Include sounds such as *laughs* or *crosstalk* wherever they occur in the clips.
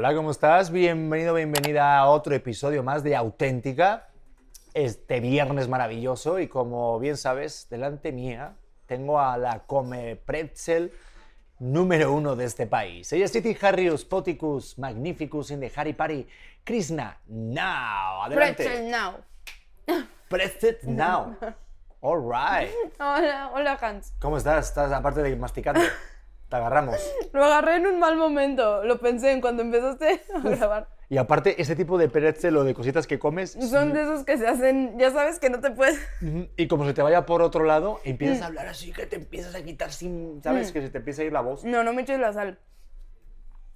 Hola, ¿cómo estás? Bienvenido, bienvenida a otro episodio más de Auténtica. Este viernes maravilloso y como bien sabes, delante mía tengo a la Come Pretzel número uno de este país. Ella es Titi Harrius Poticus Magnificus in the Harry Party Krishna Now. Adelante. Pretzel now. Pretzel Now. *laughs* All right. Hola, hola Hans. ¿Cómo estás? ¿Estás aparte de masticando? *laughs* Te agarramos. *laughs* Lo agarré en un mal momento. Lo pensé en cuando empezaste a grabar. Y aparte, este tipo de pretzel o de cositas que comes, Son de esos que se hacen, ya sabes que no te puedes. Y como se te vaya por otro lado, empiezas a hablar así que te empiezas a quitar sin, ¿sabes? Que se te empieza a ir la voz. No, no me eches la sal.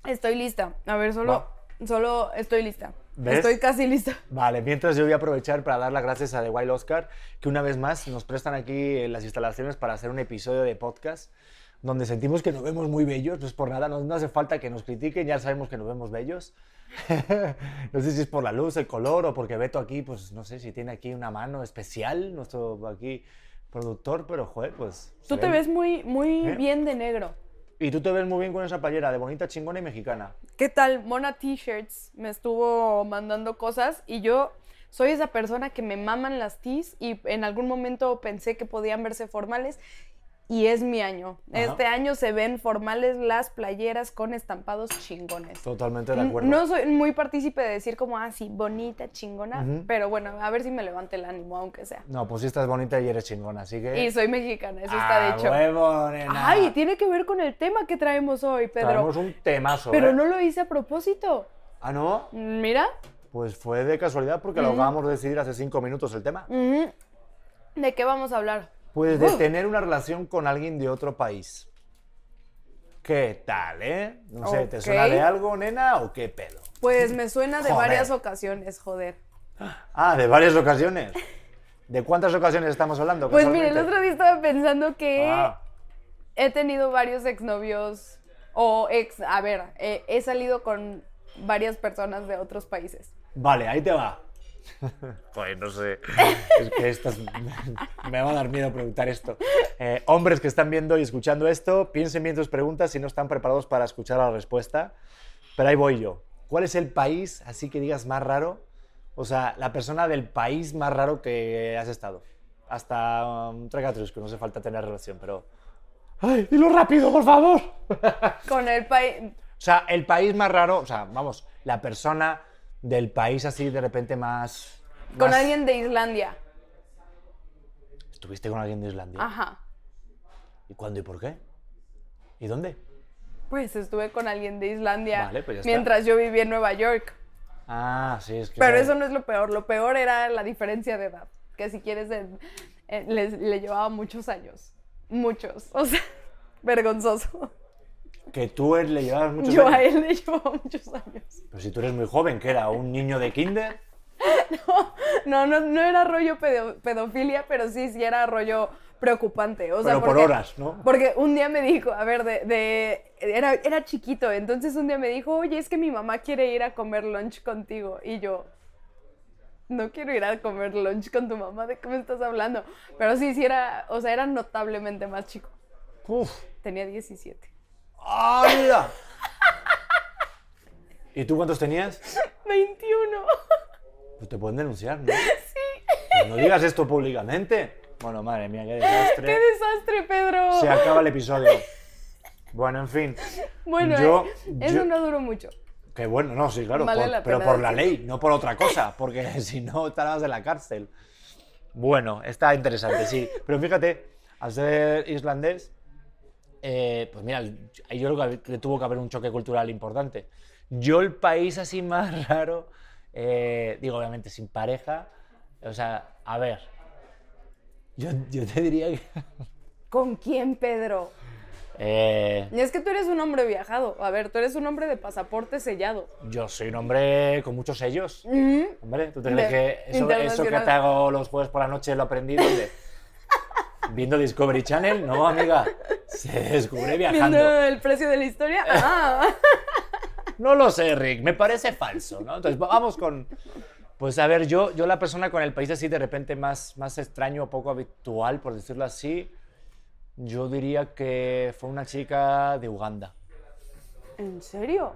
Estoy lista. A ver, solo, solo estoy lista. ¿Ves? Estoy casi lista. Vale, mientras yo voy a aprovechar para dar las gracias a The Wild Oscar, que una vez más nos prestan aquí las instalaciones para hacer un episodio de podcast donde sentimos que nos vemos muy bellos, no es por nada, no, no hace falta que nos critiquen, ya sabemos que nos vemos bellos. *laughs* no sé si es por la luz, el color o porque Beto aquí, pues no sé si tiene aquí una mano especial, nuestro aquí productor, pero joder, pues... Tú te ve- ves muy, muy ¿Eh? bien de negro. Y tú te ves muy bien con esa playera de bonita, chingona y mexicana. ¿Qué tal? Mona T-shirts me estuvo mandando cosas y yo soy esa persona que me maman las tees y en algún momento pensé que podían verse formales y es mi año. Ajá. Este año se ven formales las playeras con estampados chingones. Totalmente de acuerdo. No soy muy partícipe de decir como, ah, sí, bonita, chingona, pero bueno, a ver si me levante el ánimo, aunque sea. No, pues sí estás bonita y eres chingona, así que... Y soy mexicana, eso ¡Ah, está dicho. huevo, nena! Ay, tiene que ver con el tema que traemos hoy, Pedro. Traemos un temazo, Pero ¿eh? no lo hice a propósito. ¿Ah, no? Mira, Pues fue de casualidad porque lo acabamos de decidir hace cinco minutos el tema. ¿De qué vamos a hablar? Pues de tener una relación con alguien de otro país. ¿Qué tal, eh? No sé, ¿te suena de algo, nena, o qué pedo? Pues me suena de Joder. varias ocasiones, joder. Ah, de varias ocasiones. ¿De cuántas ocasiones estamos hablando? Pues mire, el otro día estaba pensando que Ah, he tenido varios exnovios o ex, a ver, eh, he salido con varias personas de otros países. vale, ahí te va. Pues no sé. Es que estas... me va a dar miedo preguntar esto. Eh, hombres que están viendo y escuchando esto, piensen bien tus preguntas si no están preparados para escuchar la respuesta. Pero ahí voy yo. ¿Cuál es el país, así que digas, más raro? O sea, la persona del país más raro que has estado. Hasta um, Tregatrus, que no hace falta tener relación, pero... ¡Ay, dilo rápido, por favor! Con el país, O sea, el país más raro, o sea, vamos, la persona del país así de repente más... con más- alguien de Islandia. ¿Estuviste con alguien de Islandia? Ajá. ¿Y cuándo y por qué? ¿Y dónde? Pues estuve con alguien de Islandia Vale, pues mientras yo vivía en Nueva York. Ah, sí, es que... Pero eso no es lo peor. Lo peor era la diferencia de edad. Que si quieres, les- le llevaba muchos años. Muchos. *laughs* O sea, vergonzoso. Que tú le llevabas muchos Yo años. a él le llevaba muchos años. Pero si tú eres muy joven, que era un niño de kinder. *laughs* No, no, no era rollo pedo- pedofilia, pero sí, sí era rollo preocupante. O sea, Pero por horas, ¿no? Porque un día me dijo, a ver, de, de- era, era chiquito, entonces un día me dijo, oye, es que mi mamá quiere ir a comer lunch contigo. Y yo, no quiero ir a comer lunch con tu mamá, ¿de qué me estás hablando? Pero sí, sí era, o sea, era notablemente más chico. Uf. Tenía 17. ¡Ah, mira! ¿Y tú cuántos tenías? *laughs* 21. Pues te pueden denunciar, ¿no? *laughs* Sí. Pues no digas esto públicamente. Bueno, madre mía, qué desastre. ¡Qué desastre, Pedro! Se acaba el episodio. Bueno, en fin. bueno, yo- eh, eso yo- no duró mucho. Que bueno, no, sí, claro, Vale por- pero por la ley, no por otra cosa, porque *laughs* si no estarás en la cárcel. Bueno, está interesante, sí. Pero fíjate, al ser islandés, eh, pues mira, yo creo que tuvo que haber un choque cultural importante. Yo el país así más *laughs* raro, eh, digo obviamente sin pareja, o sea, a ver, yo, yo te diría que... *laughs* ¿Con quién, Pedro? eh, Y es que tú eres un hombre viajado. A ver, tú eres un hombre de pasaporte sellado. yo soy un hombre con muchos sellos. Ujú. Hombre, ¿tú te crees que eso, eso que te hago los jueves por la noche lo aprendí dónde? ¿Viendo Discovery Channel? No, amiga. Se descubre viajando. Viendo el precio de la historia. Ah. No lo sé, Rick. Me parece falso, ¿no? Entonces, vamos con... Pues a ver, yo, yo la persona con el país así de repente más, más extraño, poco habitual, por decirlo así, yo diría que fue una chica de Uganda. ¿En serio?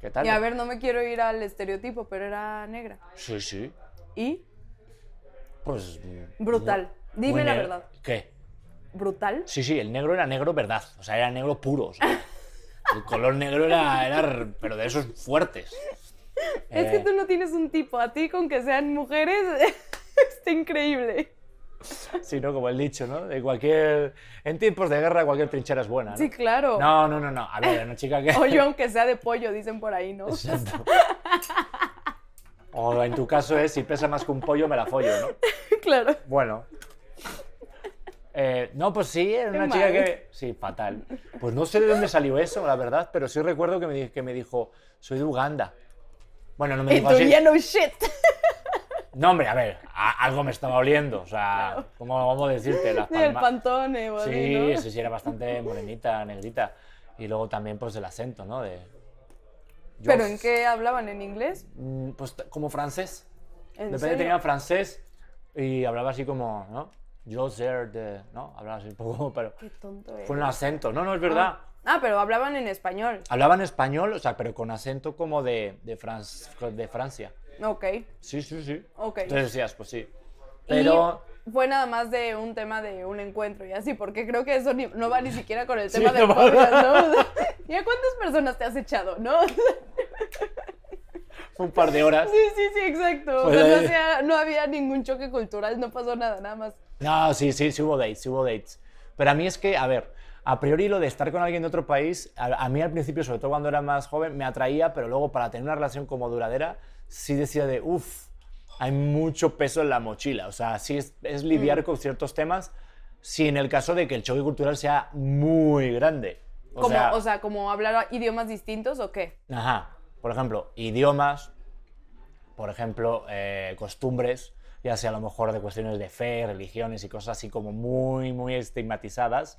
¿Qué tal? Y a ver, no me quiero ir al estereotipo, pero era negra. Sí, sí. ¿Y? Pues. mm, Brutal. muy Dime la verdad. ¿Qué? ¿Brutal? Sí, sí, el negro era negro verdad. O sea, era negro puro. o sea, *laughs* el color negro era, era. Pero de esos fuertes. Es que Eh, tú no tienes un tipo. A ti, con que sean mujeres, *laughs* está increíble. Sí, ¿no? Como el dicho, ¿no? De cualquier. En tiempos de guerra, cualquier trinchera es buena. ¿no? Sí, claro. No, no, no, no. A ver, una chica que. O yo, *laughs* aunque sea de pollo, dicen por ahí, ¿no? Exacto. O en tu caso es, si pesa más que un pollo, me la follo, ¿no? claro. Bueno. Eh, no, pues sí, era Qué una chica mal. que... Sí, fatal. Pues no sé de dónde salió eso, la verdad, pero sí recuerdo que me, di- que me dijo, soy de Uganda. Bueno, no me Y dijo tú, así. ya no shit. No, hombre, a ver, a- algo me estaba oliendo, o sea, ¿cómo, cómo decirte? Las *laughs* Del palma- pantone o así, Sí, ¿no? sí, sí, era bastante morenita, negrita. Y luego también, pues, el acento, ¿no? De... Yo- ¿Pero en qué hablaban? ¿En inglés? Mm, Pues t- como francés. ¿En De repente serio? tenía francés y hablaba así como, ¿no? Yo de... ¿no? Hablaba así un poco, *laughs* pero... Qué tonto Fue un acento. No, no, es verdad. Ah, pero hablaban en español. Hablaban español, o sea, pero con acento como de, de, Franc- de Francia. Ok. Sí, sí, sí. Ok. Entonces decías, pues sí. Pero... Y fue nada más de un tema de un encuentro y así, porque creo que eso ni- no va ni siquiera con el Sí, tema del no va. podcast, ¿no? O *laughs* sea, ¿Y a cuántas personas te has echado, no? *laughs* Un par de horas. Sí, sí, sí, exacto. O Pues sea, no, ahí- hacía- no había ningún choque cultural, no pasó nada, nada más. No, sí, sí, sí hubo dates, sí hubo dates. Pero a mí es que, a ver, a priori lo de estar con alguien de otro país, a, a mí al principio, sobre todo cuando era más joven, me atraía, pero luego para tener una relación como duradera, sí decía de, uff, hay mucho peso en la mochila. O sea, sí es, es lidiar con ciertos temas, si en el caso de que el choque cultural sea muy grande. O Como, sea, o sea, como hablar idiomas distintos o qué? Ajá. Por ejemplo, idiomas, por ejemplo, eh, costumbres, ya sea a lo mejor de cuestiones de fe, religiones y cosas así como muy, muy estigmatizadas.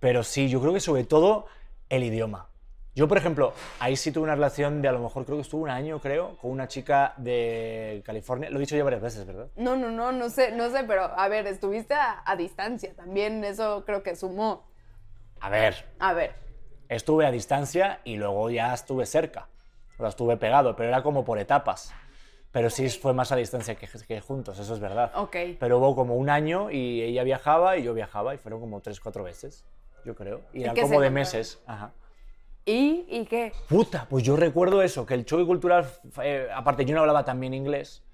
Pero sí, yo creo que sobre todo el idioma. Yo, por ejemplo, ahí sí tuve una relación de a lo mejor creo que estuvo un año, creo, con una chica de California. Lo he dicho ya varias veces, ¿verdad? No, no, no, no sé, no sé, pero a ver, estuviste a, a distancia, también eso creo que sumó. A ver, A ver, estuve a distancia y luego ya estuve cerca. O sea, estuve pegado, pero era como por etapas. Pero sí fue más a distancia que, que juntos, eso es verdad. ok. Pero hubo como un año y ella viajaba y yo viajaba y fueron como tres, cuatro veces, yo creo. Y ¿Y eran como de meses. Ajá. ¿Y? ¿Y qué? Puta, pues yo recuerdo eso, que el choque cultural, eh, aparte yo no hablaba tan bien inglés.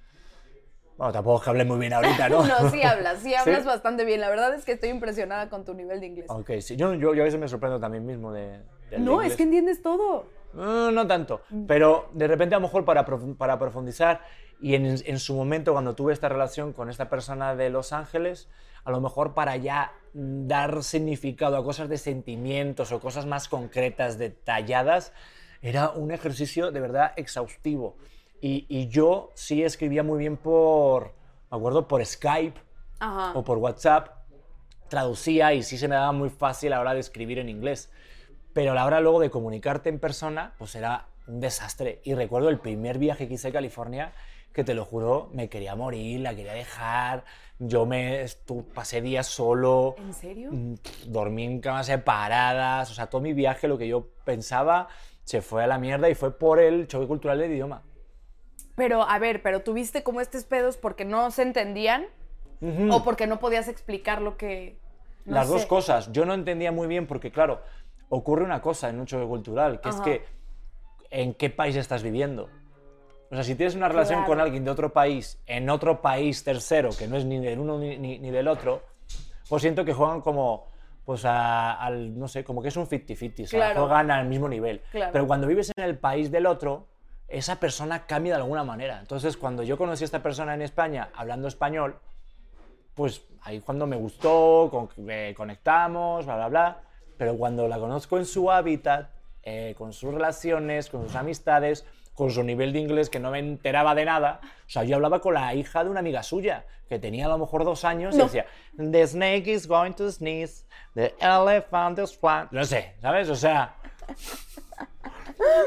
Bueno, tampoco es que hable muy bien ahorita, ¿no? *laughs* No, sí hablas, sí *laughs* hablas ¿Sí? bastante bien. La verdad es que estoy impresionada con tu nivel de inglés. Ok, sí, yo, yo, yo a veces me sorprendo también mismo de... del No, inglés. es que entiendes todo. No, no tanto, pero de repente a lo mejor para, para profundizar y en, en su momento cuando tuve esta relación con esta persona de Los Ángeles, a lo mejor para ya mm, dar significado a cosas de sentimientos o cosas más concretas, detalladas, era un ejercicio de verdad exhaustivo. Y, y yo sí escribía muy bien por, me acuerdo, por Skype Ajá. o por WhatsApp, traducía y sí se me daba muy fácil a la hora de escribir en inglés. Pero a la hora luego de comunicarte en persona, pues era un desastre. Y recuerdo el primer viaje que hice a California, que te lo juro, me quería morir, la quería dejar. Yo me pasé días solo, ¿En serio? mm, dormí en camas separadas. O sea, todo mi viaje, lo que yo pensaba, se fue a la mierda y fue por el choque cultural del idioma. Pero, a ver, pero tuviste como estos pedos porque no se entendían o porque no podías explicar lo que. no Las dos cosas. Yo no entendía muy bien porque, claro, ocurre una cosa en un choque cultural, que es que en qué país estás viviendo. O sea, si tienes una relación Claro. con alguien de otro país, en otro país tercero, que no es ni del uno ni, ni- ni del otro, pues siento que juegan como, pues a- al, no sé, como que es un 50-50, o sea, Claro. juegan al mismo nivel. Claro. Pero cuando vives en el país del otro, esa persona cambia de alguna manera. Entonces, cuando yo conocí a esta persona en España hablando español, pues ahí cuando me gustó, con, eh, conectamos, bla, bla, bla. Pero cuando la conozco en su hábitat, eh, con sus relaciones, con sus amistades, con su nivel de inglés que no me enteraba de nada, o sea, yo hablaba con la hija de una amiga suya, que tenía a lo mejor dos años, y No. decía, The snake is going to sneeze, the elephant is flying. No sé, ¿sabes? O sea,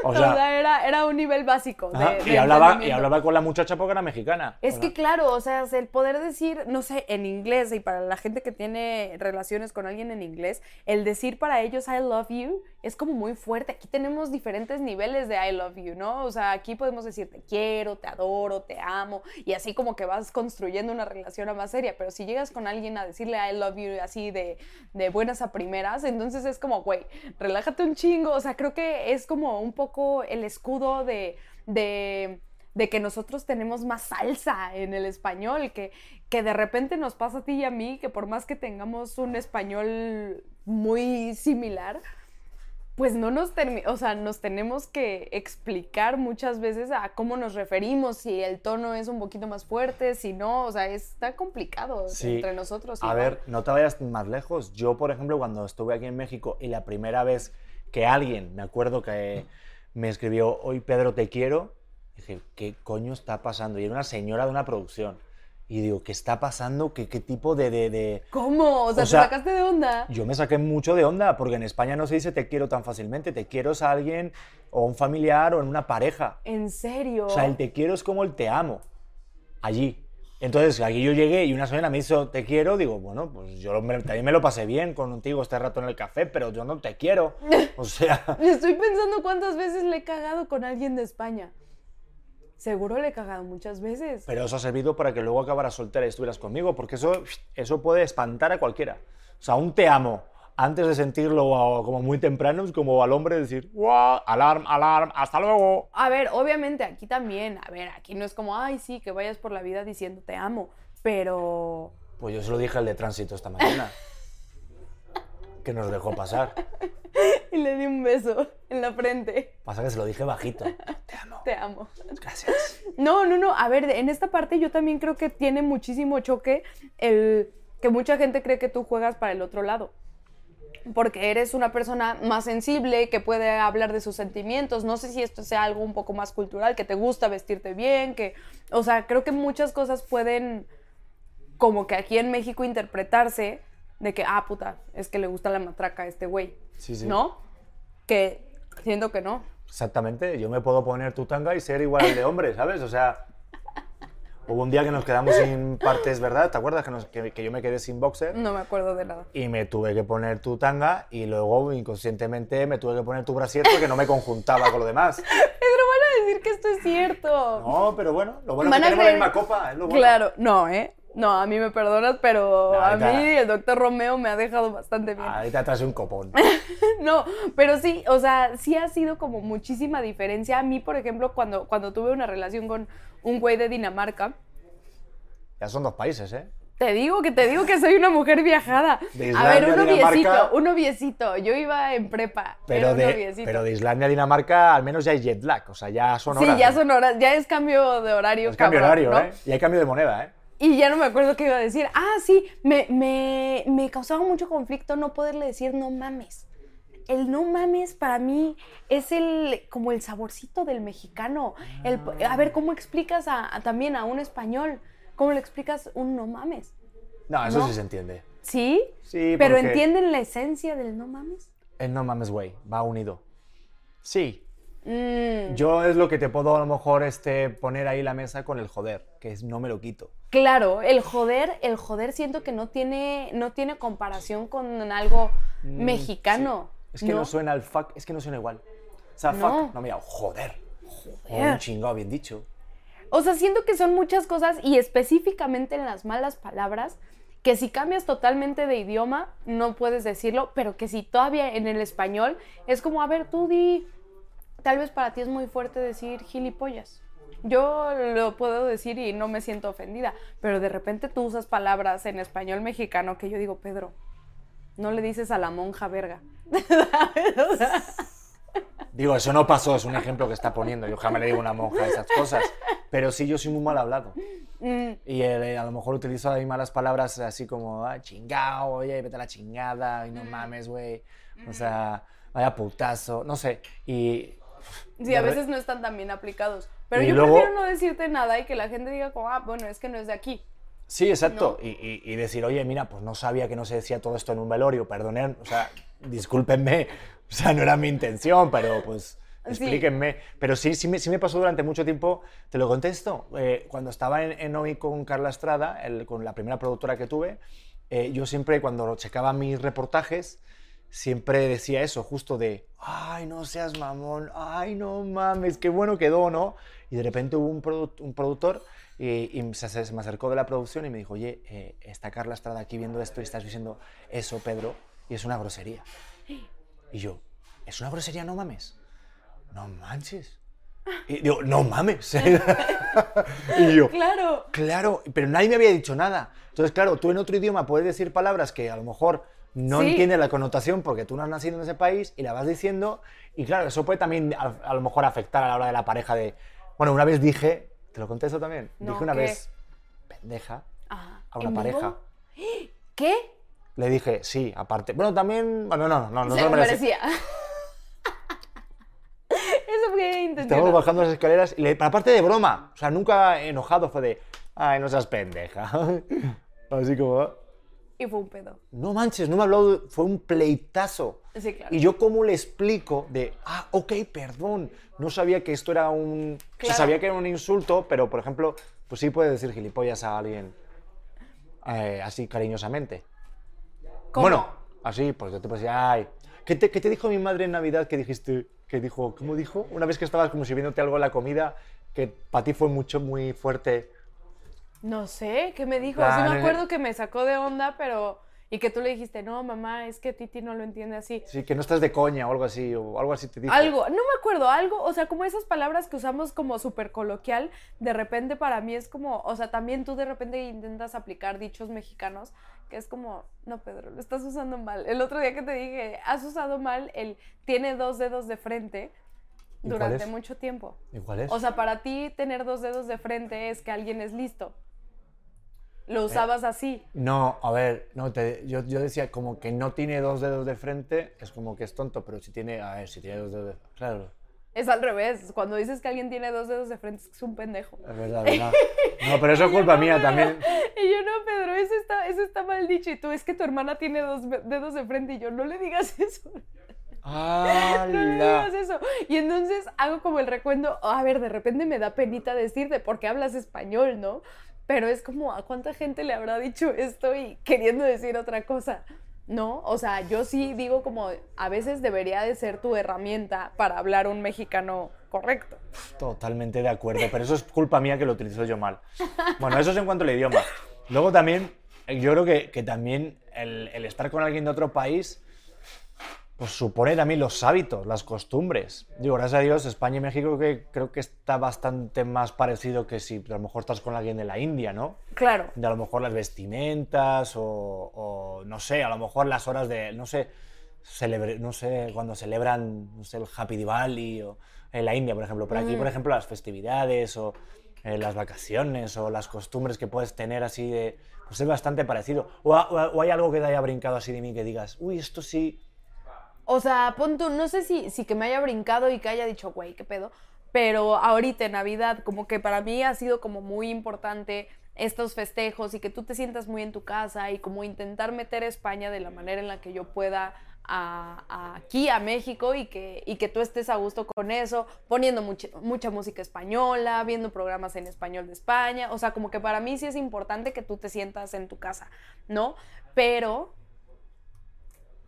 O *laughs* O sea, era, era un nivel básico. de- ajá, de y, hablaba, y hablaba con la muchacha porque era mexicana. Es que la- claro, o sea, el poder decir, no sé, en inglés y para la gente que tiene relaciones con alguien en inglés, el decir para ellos I love you es como muy fuerte. Aquí tenemos diferentes niveles de I love you, ¿no? O sea, aquí podemos decir te quiero, te adoro, te amo y así como que vas construyendo una relación a más seria, pero si llegas con alguien a decirle I love you así de, de buenas a primeras, entonces es como, güey, relájate un chingo, o sea, creo que es como un poco el escudo de... de de que nosotros tenemos más salsa en el español, que, que de repente nos pasa a ti y a mí, que por más que tengamos un español muy similar, pues no nos, o sea, nos tenemos que explicar muchas veces a cómo nos referimos, si el tono es un poquito más fuerte, si no, o sea, está complicado Sí. entre nosotros. A igual. ver, no te vayas más lejos. Yo, por ejemplo, cuando estuve aquí en México y la primera vez que alguien, me acuerdo que me escribió, hoy Pedro te quiero, dije, ¿qué coño está pasando? Y era una señora de una producción. Y digo, ¿qué está pasando? ¿Qué, qué tipo de, de, de- ¿Cómo? O sea, O ¿te sea, sacaste de onda? Yo me saqué mucho de onda, porque en España no se dice te quiero tan fácilmente. Te quiero es a alguien, o un familiar, o en una pareja. ¿En serio? O sea, el te quiero es como el te amo. Allí. Entonces, aquí yo llegué y una señora me hizo te quiero, digo, bueno, pues yo me- también me lo pasé bien contigo este rato en el café, pero yo no te quiero. *laughs* O sea, Estoy pensando cuántas veces le he cagado con alguien de España. Seguro le he cagado muchas veces. pero eso ha servido para que luego acabaras soltera y estuvieras conmigo, porque eso, eso puede espantar a cualquiera. O sea, un te amo, antes de sentirlo como muy temprano, es como al hombre decir, ¡guau! Alarm, alarm, hasta luego. A ver, obviamente aquí también, a ver, aquí no es como, ay, sí, que vayas por la vida diciendo te amo, pero... Pues yo se lo dije al de tránsito esta mañana, que nos dejó pasar. *laughs* Y le di un beso en la frente. Pasa que se lo dije bajito. Te amo. Te amo. Gracias. No, no, no. A ver, en esta parte yo también creo que tiene muchísimo choque el que mucha gente cree que tú juegas para el otro lado. Porque eres una persona más sensible, que puede hablar de sus sentimientos. No sé si esto sea algo un poco más cultural, que te gusta vestirte bien, que... O sea, creo que muchas cosas pueden, como que aquí en México, interpretarse de que, ah, puta, es que le gusta la matraca a este güey. Sí, sí. ¿No? Que siento que no. Exactamente, yo me puedo poner tu tanga y ser igual al de hombre, ¿sabes? O sea, hubo un día que nos quedamos sin partes, ¿verdad? ¿Te acuerdas que, nos- que- que yo me quedé sin boxer? No me acuerdo de nada. Y me tuve que poner tu tanga y luego inconscientemente me tuve que poner tu brasier porque no me conjuntaba con lo demás. *laughs* Pedro, van a decir que esto es cierto. No, pero bueno, lo bueno es que tenemos la misma copa, es lo bueno. Claro, no, ¿eh? No, a mí me perdonas, pero No, a mí el doctor Romeo me ha dejado bastante bien. Ahorita traes un copón. *laughs* No, pero sí, o sea, sí ha sido como muchísima diferencia. A mí, por ejemplo, cuando, cuando tuve una relación con un güey de Dinamarca, Ya son dos países, ¿eh? te digo que te digo que soy una mujer viajada. De a ver, Islandia, un noviecito, un noviecito. Yo iba en prepa. Pero de, pero de Islandia a Dinamarca al menos ya hay jet lag, o sea, ya son Sí, horas. ya ¿eh? son horas, ya es cambio de horario. Es cambio de horario, ¿no? ¿eh? Y hay cambio de moneda, ¿eh? Y ya no me acuerdo qué iba a decir. Ah, sí, me, me, me causaba mucho conflicto no poderle decir no mames. El no mames para mí es el como el saborcito del mexicano. El, a ver, ¿cómo explicas a, a- también a un español? ¿Cómo le explicas un no mames? No, eso ¿No? sí se entiende. ¿Sí? Sí, Pero porque- ¿entienden la esencia del no mames? El no mames, güey, va unido. Sí, Mm, yo es lo que te puedo a lo mejor este, poner ahí la mesa con el joder, que es no me lo quito. claro, el joder, el joder siento que no tiene, no tiene comparación con algo mexicano. Mm, Es que no, suena al fuck, es que no suena igual. O sea, No. fuck, no mira, joder. O Joder. un chingado bien dicho. O sea, siento que son muchas cosas y específicamente en las malas palabras, que si cambias totalmente de idioma no puedes decirlo, pero que si todavía en el español es como, a ver, tú di, tal vez para ti es muy fuerte decir gilipollas. Yo lo puedo decir y no me siento ofendida, pero de repente tú usas palabras en español mexicano que yo digo, Pedro, no le dices a la monja verga. *laughs* O sea, Digo, eso no pasó, es un ejemplo que está poniendo. Yo jamás le digo a una monja esas cosas. Pero sí, yo soy muy mal hablado. mm, Y eh, a lo mejor utilizo ahí malas palabras así como, ah, chingao, oye, vete a la chingada, y no mames, güey. O sea, vaya putazo, no sé. Y. Sí, a veces no están tan bien aplicados. Pero Y yo luego- prefiero no decirte nada y que la gente diga como, ah, bueno, es que no es de aquí. Sí, exacto. Y, y- y decir, oye, mira, pues no sabía que no se decía todo esto en un velorio, perdonen, o sea, discúlpenme, *laughs* o sea, no era mi intención, pero pues Sí. explíquenme. Pero sí, sí me, sí me pasó durante mucho tiempo, te lo contesto, eh, cuando estaba en, en Hoy con Carla Estrada, el- con la primera productora que tuve, eh, yo siempre cuando checaba mis reportajes, siempre decía eso, justo de, ay, no seas mamón, ay, no mames, qué bueno quedó, ¿no? Y de repente hubo un, produ- un productor y, y se, se me acercó de la producción y me dijo, oye, eh, está Carla Estrada aquí viendo esto y estás diciendo eso, Pedro, y es una grosería. Y yo, ¿es una grosería? No mames. No manches. Y digo, no mames. *laughs* y yo, Claro. Claro, pero nadie me había dicho nada. Entonces, claro, tú en otro idioma puedes decir palabras que a lo mejor no Sí. entiendes la connotación porque tú no has nacido en ese país y la vas diciendo. Y claro, eso puede también a, a lo mejor afectar a la hora de la pareja de... Bueno, una vez dije, ¿te lo contesto también? No, dije una ¿qué? vez, pendeja, Ajá. a una ¿En vivo? pareja. *gasps* ¿Qué? Le dije, sí, aparte. Bueno, también... Bueno, no, no, no, no Se lo lo merecía. *laughs* Eso fue. Estamos bajando las escaleras y le, aparte de broma, o sea, nunca enojado, fue de, ay, no seas pendeja. *laughs* Así como, Y fue un pedo. no manches, no me ha hablado, fue un pleitazo. Sí, claro. Y yo cómo le explico de, ah, ok, perdón, no sabía que esto era un... O sea, Claro. sabía que era un insulto, pero, por ejemplo, pues sí puedes decir gilipollas a alguien eh, así cariñosamente. ¿Cómo? Bueno, así, pues yo te puedo decir, ay, ¿qué te, qué te dijo mi madre en Navidad que dijiste, que dijo, ¿cómo dijo? Una vez que estabas como sirviéndote algo en la comida, que para ti fue mucho, muy fuerte. No sé, ¿qué me dijo? Ah, sí me acuerdo que me sacó de onda, pero... Y que tú le dijiste, no, mamá, es que Titi no lo entiende así. Sí, que no estás de coña o algo así, o algo así te dijo. Algo, no me acuerdo, algo, o sea, como esas palabras que usamos como súper coloquial, de repente para mí es como, o sea, también tú de repente intentas aplicar dichos mexicanos, que es como, no, Pedro, lo estás usando mal. El otro día que te dije, has usado mal el tiene dos dedos de frente ¿Y cuál durante mucho tiempo. ¿Y cuál es? O sea, para ti tener dos dedos de frente es que alguien es listo. Eh, Lo usabas así. No, a ver, no, te, yo, yo decía como que no tiene dos dedos de frente, es como que es tonto, pero si tiene, a ver, si tiene dos dedos de Claro, Es al revés. Cuando dices que alguien tiene dos dedos de frente es que es un pendejo. es verdad, verdad. No, pero eso es *laughs* culpa mía también. *laughs* Y yo, no, Pedro, eso está, eso está mal dicho. Y tú, es que tu hermana tiene dos dedos de frente. Y yo, no le digas *laughs* eso. No le ¡Hala! digas eso. Y entonces hago como el recuento. A ver, de repente me da penita decirte porque hablas español, ¿no? Pero es como, ¿a cuánta gente le habrá dicho esto y queriendo decir otra cosa? ¿No? O sea, yo sí digo como, a veces debería de ser tu herramienta para hablar un mexicano correcto. Totalmente de acuerdo, pero eso es culpa mía que lo utilizo yo mal. Bueno, eso es en cuanto al idioma. Luego también, yo creo que, que también el estar con alguien de otro país, pues supone también los hábitos, las costumbres. Digo, gracias a Dios, España y México que creo que está bastante más parecido que si a lo mejor estás con alguien de la India, ¿no? Claro. De a lo mejor las vestimentas o, o, no sé, a lo mejor las horas de, no sé, celebre- no sé, cuando celebran, no sé, el Happy Diwali o en la India, por ejemplo. Pero aquí, por ejemplo, las festividades o eh, las vacaciones o las costumbres que puedes tener así de, pues es bastante parecido. O, o o hay algo que te haya brincado así de mí que digas, uy, esto sí, O sea, pon tú, no sé si, si que me haya brincado y que haya dicho, güey, qué pedo. Pero ahorita Navidad, como que para mí ha sido como muy importante estos festejos y que tú te sientas muy en tu casa y como intentar meter a España de la manera en la que yo pueda aquí a México y que, y que tú estés a gusto con eso, poniendo mucha, mucha música española, viendo programas en español de España. O sea, como que para mí sí es importante que tú te sientas en tu casa, ¿no? Pero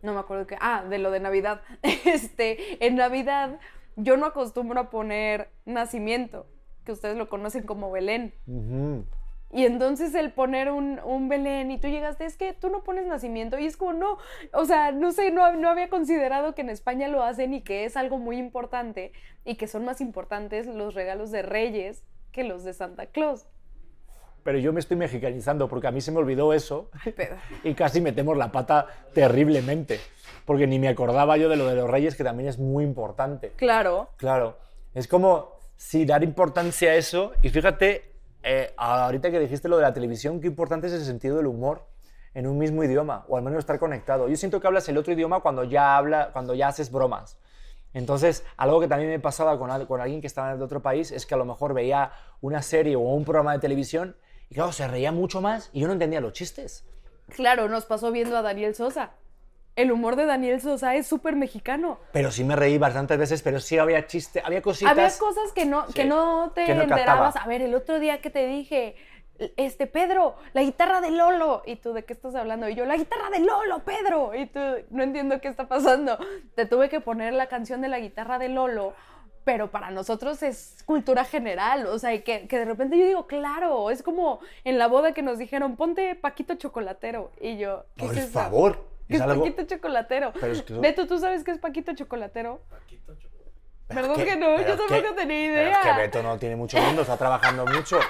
no me acuerdo que, ah, de lo de Navidad. *laughs* Este, en Navidad yo no acostumbro a poner nacimiento, que ustedes lo conocen como Belén. Y entonces el poner un, un Belén y tú llegaste, es que tú no pones nacimiento y es como, no, o sea, no sé, no, no había considerado que en España lo hacen y que es algo muy importante y que son más importantes los regalos de Reyes que los de Santa Claus. Pero yo me estoy mexicanizando porque a mí se me olvidó eso *laughs* y casi metemos la pata terriblemente, porque ni me acordaba yo de lo de los reyes, que también es muy importante. claro, Claro, es como si dar importancia a eso, y fíjate, eh, ahorita que dijiste lo de la televisión, qué importante es el sentido del humor en un mismo idioma, o al menos estar conectado. Yo siento que hablas el otro idioma cuando ya, habla, cuando ya haces bromas. Entonces, algo que también me pasaba con, con alguien que estaba de otro país es que a lo mejor veía una serie o un programa de televisión y claro, se reía mucho más y yo no entendía los chistes. claro, nos pasó viendo a Daniel Sosa. el humor de Daniel Sosa es súper mexicano. Pero sí me reí bastantes veces, pero sí había chiste, había cositas. Había cosas que no, que Sí, no te que no enterabas. captaba. A ver, el otro día que te dije, este, Pedro, la guitarra de Lolo. Y tú, ¿de qué estás hablando? Y yo, la guitarra de Lolo, Pedro. Y tú, no entiendo qué está pasando. Te tuve que poner la canción de la guitarra de Lolo. Pero para nosotros es cultura general, o sea, y que, que de repente yo digo, claro, es como en la boda que nos dijeron, ponte Paquito Chocolatero. Y yo, ¿qué Por es eso? favor. ¿Qué es algo- Paquito Chocolatero? Pero es que eso- Beto, ¿tú sabes qué es Paquito Chocolatero? Pero Perdón es que no, yo tampoco tenía pero es que idea. Beto no tiene mucho mundo, está trabajando mucho,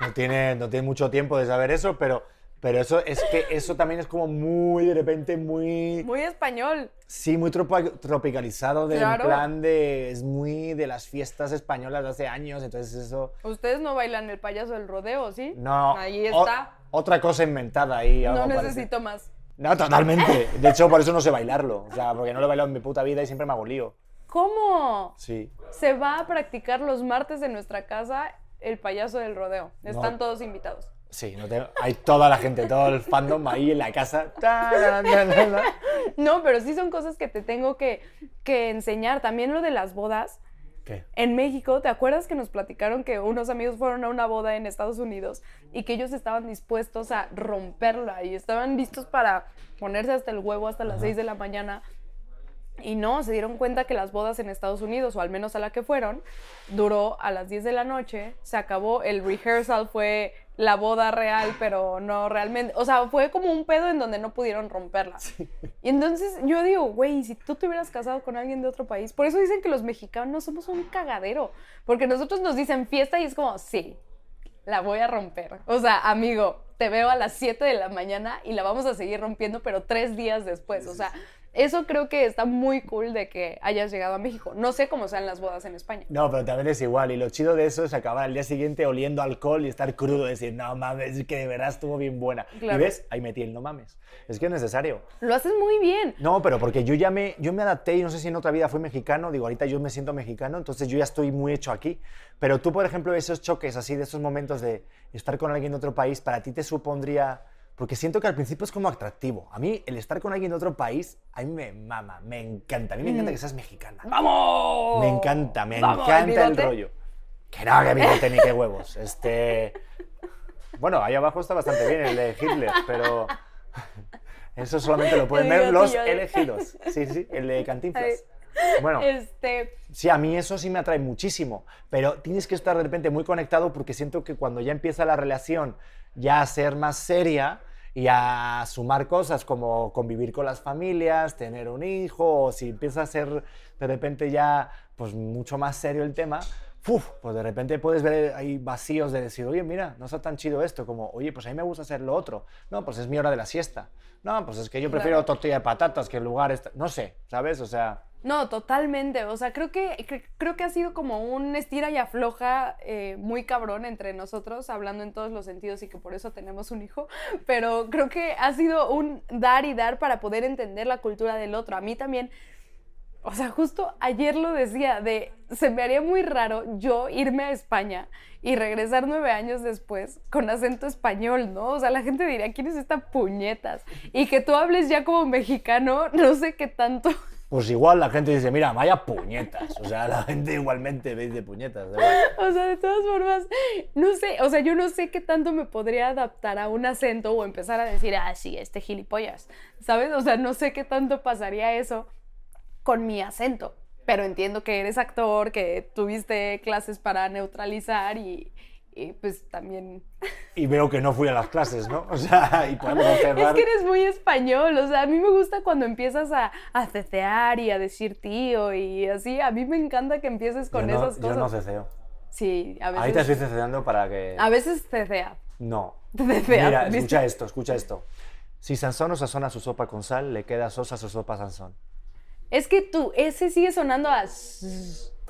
no tiene, no tiene mucho tiempo de saber eso, pero, pero eso es que eso también es como muy, de repente, muy... Muy español. Sí, muy tropicalizado, del Claro. plan de... Es muy de las fiestas españolas de hace años, entonces eso... Ustedes no bailan el payaso del rodeo, ¿sí? No. Ahí o- está. otra cosa inventada ahí. no parece. necesito más. No, totalmente. De hecho, por eso no sé bailarlo. O sea, porque no lo he bailado en mi puta vida y siempre me hago lío. ¿Cómo? Sí. Se va a practicar los martes en nuestra casa el payaso del rodeo. Están No. todos invitados. Sí, no tengo- hay toda la gente, todo el fandom ahí en la casa. No, pero sí son cosas que te tengo que, que enseñar. También lo de las bodas. ¿Qué? En México, ¿te acuerdas que nos platicaron que unos amigos fueron a una boda en Estados Unidos y que ellos estaban dispuestos a romperla y estaban listos para ponerse hasta el huevo hasta las 6 de la mañana? Y no, se dieron cuenta que las bodas en Estados Unidos, o al menos a la que fueron, duró a las 10 de la noche, se acabó, el rehearsal fue la boda real, pero no realmente, o sea, fue como un pedo en donde no pudieron romperla. Y entonces yo digo, güey, si tú te hubieras casado con alguien de otro país, por eso dicen que los mexicanos somos un cagadero, porque nosotros nos dicen fiesta y es como, sí, la voy a romper. O sea, amigo, te veo a las 7 de la mañana y la vamos a seguir rompiendo, pero tres días después. O sea, eso creo que está muy cool de que hayas llegado a México. No sé cómo sean las bodas en España. No, pero también es igual. Y lo chido de eso es acabar al día siguiente oliendo alcohol y estar crudo. Decir, no mames, es que de verdad estuvo bien buena. Claro. Y ves, ahí metí el no mames. Es que es necesario. Lo haces muy bien. No, pero porque yo ya me, yo me adapté y no sé si en otra vida fui mexicano, digo, ahorita yo me siento mexicano, entonces yo ya estoy muy hecho aquí. Pero tú, por ejemplo, esos choques así, de esos momentos de estar con alguien de otro país, para ti te supondría... Porque siento que al principio es como atractivo. A mí, el estar con alguien de otro país, a mí me mama, me encanta. A mí me encanta que seas mexicana. ¡Vamos! Me encanta, me ¡Vamos, encanta el bigote! rollo. Que no, que bigote ni que huevos. Este... Bueno, ahí abajo está bastante bien el de Hitler, pero... *laughs* Eso solamente lo pueden El ver los elegidos. Sí, sí, el de Cantinflas. Bueno, Este, sí, a mí eso sí me atrae muchísimo, pero tienes que estar de repente muy conectado porque siento que cuando ya empieza la relación ya a ser más seria y a sumar cosas como convivir con las familias, tener un hijo, o si empieza a ser de repente ya pues mucho más serio el tema, ¡fuf! pues de repente puedes ver ahí vacíos de decir, oye, mira, no está tan chido esto, como, oye, pues a mí me gusta hacer lo otro, no, pues es mi hora de la siesta, no, pues es que yo prefiero Claro. tortilla de patatas que el lugar, esta-". no sé, ¿sabes? O sea... No, totalmente. O sea, creo que, cre- creo que ha sido como un estira y afloja eh, muy cabrón entre nosotros, hablando en todos los sentidos y que por eso tenemos un hijo. Pero creo que ha sido un dar y dar para poder entender la cultura del otro. A mí también, o sea, justo ayer lo decía, de se me haría muy raro yo irme a España y regresar nueve años después con acento español, ¿no? O sea, la gente diría, ¿quién es esta puñetas? Y que tú hables ya como mexicano, no sé qué tanto. Pues igual la gente dice, mira, vaya puñetas. O sea, la gente igualmente veis de puñetas. O sea, de todas formas, no sé, o sea, yo no sé qué tanto me podría adaptar a un acento o empezar a decir, ah, sí, este gilipollas, ¿sabes? O sea, no sé qué tanto pasaría eso con mi acento, pero entiendo que eres actor, que tuviste clases para neutralizar y, y, pues también... Y veo que no fui a las clases, ¿no? O sea, *laughs* y podemos observar. Es que eres muy español, o sea, a mí me gusta cuando empiezas a, a cecear y a decir tío y así, a mí me encanta que empieces con yo no, esas Yo cosas. no ceceo. Sí, a veces... Ahorita estoy ceceando para que. A veces cecea. No. *laughs* Cecea, Mira, ¿viste? escucha esto, escucha esto. Si Sansón no sazona su sopa con sal, le queda sosa su sopa a Sansón. Es que tú, ese sigue sonando a... ¿Pero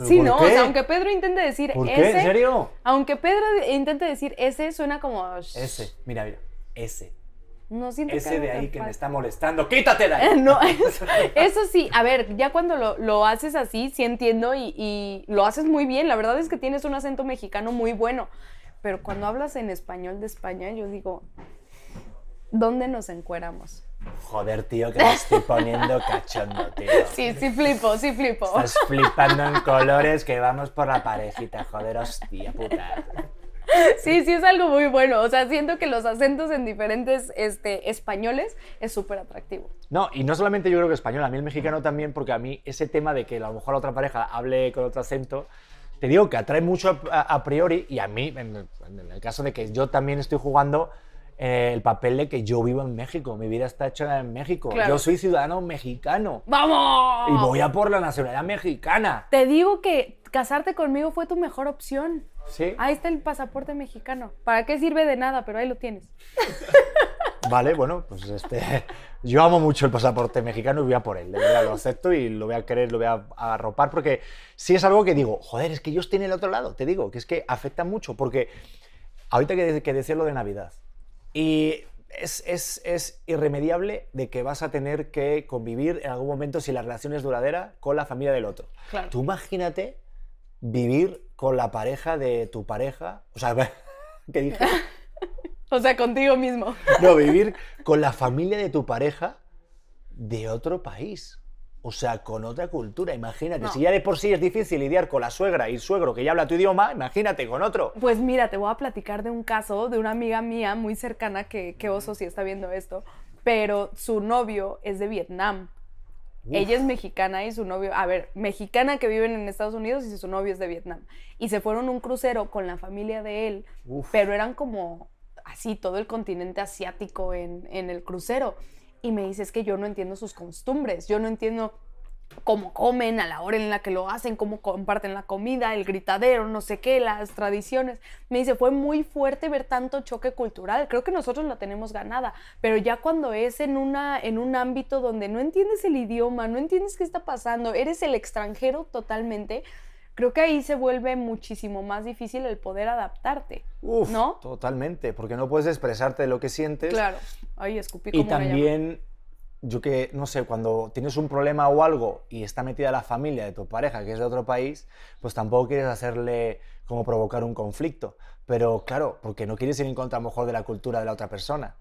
Sí, no, qué? o sea, aunque Pedro intente decir ¿Por ese... qué? ¿En serio? Aunque Pedro intente decir ese, suena como... Ese, mira, mira. Ese. No siento Ese de ahí que me está molestando. ¡Quítate de *laughs* ahí! No, *laughs* eso, eso sí, a ver, ya cuando lo, lo haces así, sí entiendo y, y lo haces muy bien. La verdad es que tienes un acento mexicano muy bueno. Pero cuando hablas en español de España, yo digo, ¿dónde nos encueramos? Joder, tío, que me estoy poniendo cachondo, tío. *laughs* Sí, sí flipo, sí flipo. Estás flipando en colores que vamos por la parejita, joder, hostia puta. Sí, sí es algo muy bueno. O sea, siento que los acentos en diferentes este, españoles es súper atractivo. No, y no solamente yo creo que español, a mí el mexicano también, porque a mí ese tema de que a lo mejor la otra pareja hable con otro acento, te digo que atrae mucho a, a- a priori, y a mí, en el, en el caso de que yo también estoy jugando el papel de que yo vivo en México, mi vida está hecha en México, Claro. yo soy ciudadano mexicano. ¡Vamos! Y voy a por la nacionalidad mexicana. Te digo que casarte conmigo fue tu mejor opción. ¿Sí? Ahí está el pasaporte mexicano. ¿Para qué sirve de nada? Pero ahí lo tienes. *laughs* Vale, bueno, pues este. Yo amo mucho el pasaporte mexicano y voy a por él. De verdad, lo acepto y lo voy a querer, lo voy a arropar porque sí es algo que digo, joder, es que yo estoy en el otro lado, te digo, que es que afecta mucho porque ahorita que, que decía lo de Navidad y es, es, es irremediable de que vas a tener que convivir en algún momento, si la relación es duradera, con la familia del otro. Claro. Tú imagínate vivir con la pareja de tu pareja, o sea, *laughs* ¿qué dije? *laughs* O sea, contigo mismo. No, vivir con la familia de tu pareja de otro país. O sea, con otra cultura. Imagínate, No. si ya de por sí es difícil lidiar con la suegra y el suegro que ya habla tu idioma, imagínate con otro. Pues mira, te voy a platicar de un caso de una amiga mía muy cercana que, que oso si está viendo esto, pero su novio es de Vietnam. Ella es mexicana y su novio, a ver, mexicana que viven en Estados Unidos y su novio es de Vietnam. Y se fueron a un crucero con la familia de él, Uf. pero eran como así, todo el continente asiático en, en el crucero. Y me dice, es que yo no entiendo sus costumbres, yo no entiendo cómo comen, a la hora en la que lo hacen, cómo comparten la comida, el gritadero, no sé qué, las tradiciones. Me dice, fue muy fuerte ver tanto choque cultural. Creo que nosotros la tenemos ganada, pero ya cuando es en, una, en un ámbito donde no entiendes el idioma, no entiendes qué está pasando, eres el extranjero totalmente, creo que ahí se vuelve muchísimo más difícil el poder adaptarte. Uf, ¿No? totalmente, porque no puedes expresarte de lo que sientes. Claro. Ay, escupí Y como llama. también, yo que, no sé, cuando tienes un problema o algo y está metida la familia de tu pareja, que es de otro país, pues tampoco quieres hacerle como provocar un conflicto. Pero claro, porque no quieres ir en contra a lo mejor de la cultura de la otra persona.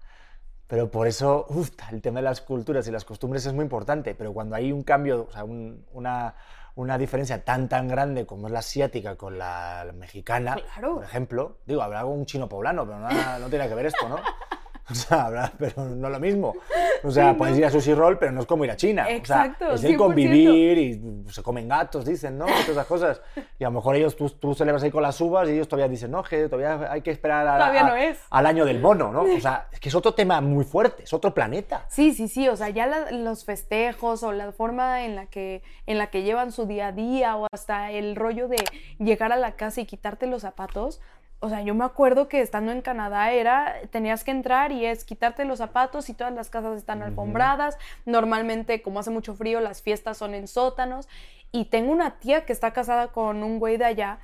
Pero por eso, uf, el tema de las culturas y las costumbres es muy importante. Pero cuando hay un cambio, o sea, un- una, una diferencia tan, tan grande como es la asiática con la mexicana, Claro. por ejemplo, digo, habrá un chino poblano, pero no, no tiene que ver esto, ¿no? *laughs* *laughs* O sea, habrá, pero no lo mismo. O sea, Sí, puedes no. ir a Sushi Roll, pero no es como ir a China. Exacto, o sea, es 100%. convivir y se comen gatos, dicen, ¿no? Y todas esas cosas. Y a lo mejor ellos, tú, tú celebras ahí con las uvas y ellos todavía dicen, no, que todavía hay que esperar a- a- no es. al año del mono, ¿no? O *laughs* sea, es que es otro tema muy fuerte, es otro planeta. Sí, sí, sí, o sea, ya la- los festejos o la forma en la, que, en la que llevan su día a día o hasta el rollo de llegar a la casa y quitarte los zapatos. O sea, yo me acuerdo que estando en Canadá era, tenías que entrar y es quitarte los zapatos y todas las casas están alfombradas. Normalmente, como hace mucho frío, las fiestas son en sótanos. Y tengo una tía que está casada con un güey de allá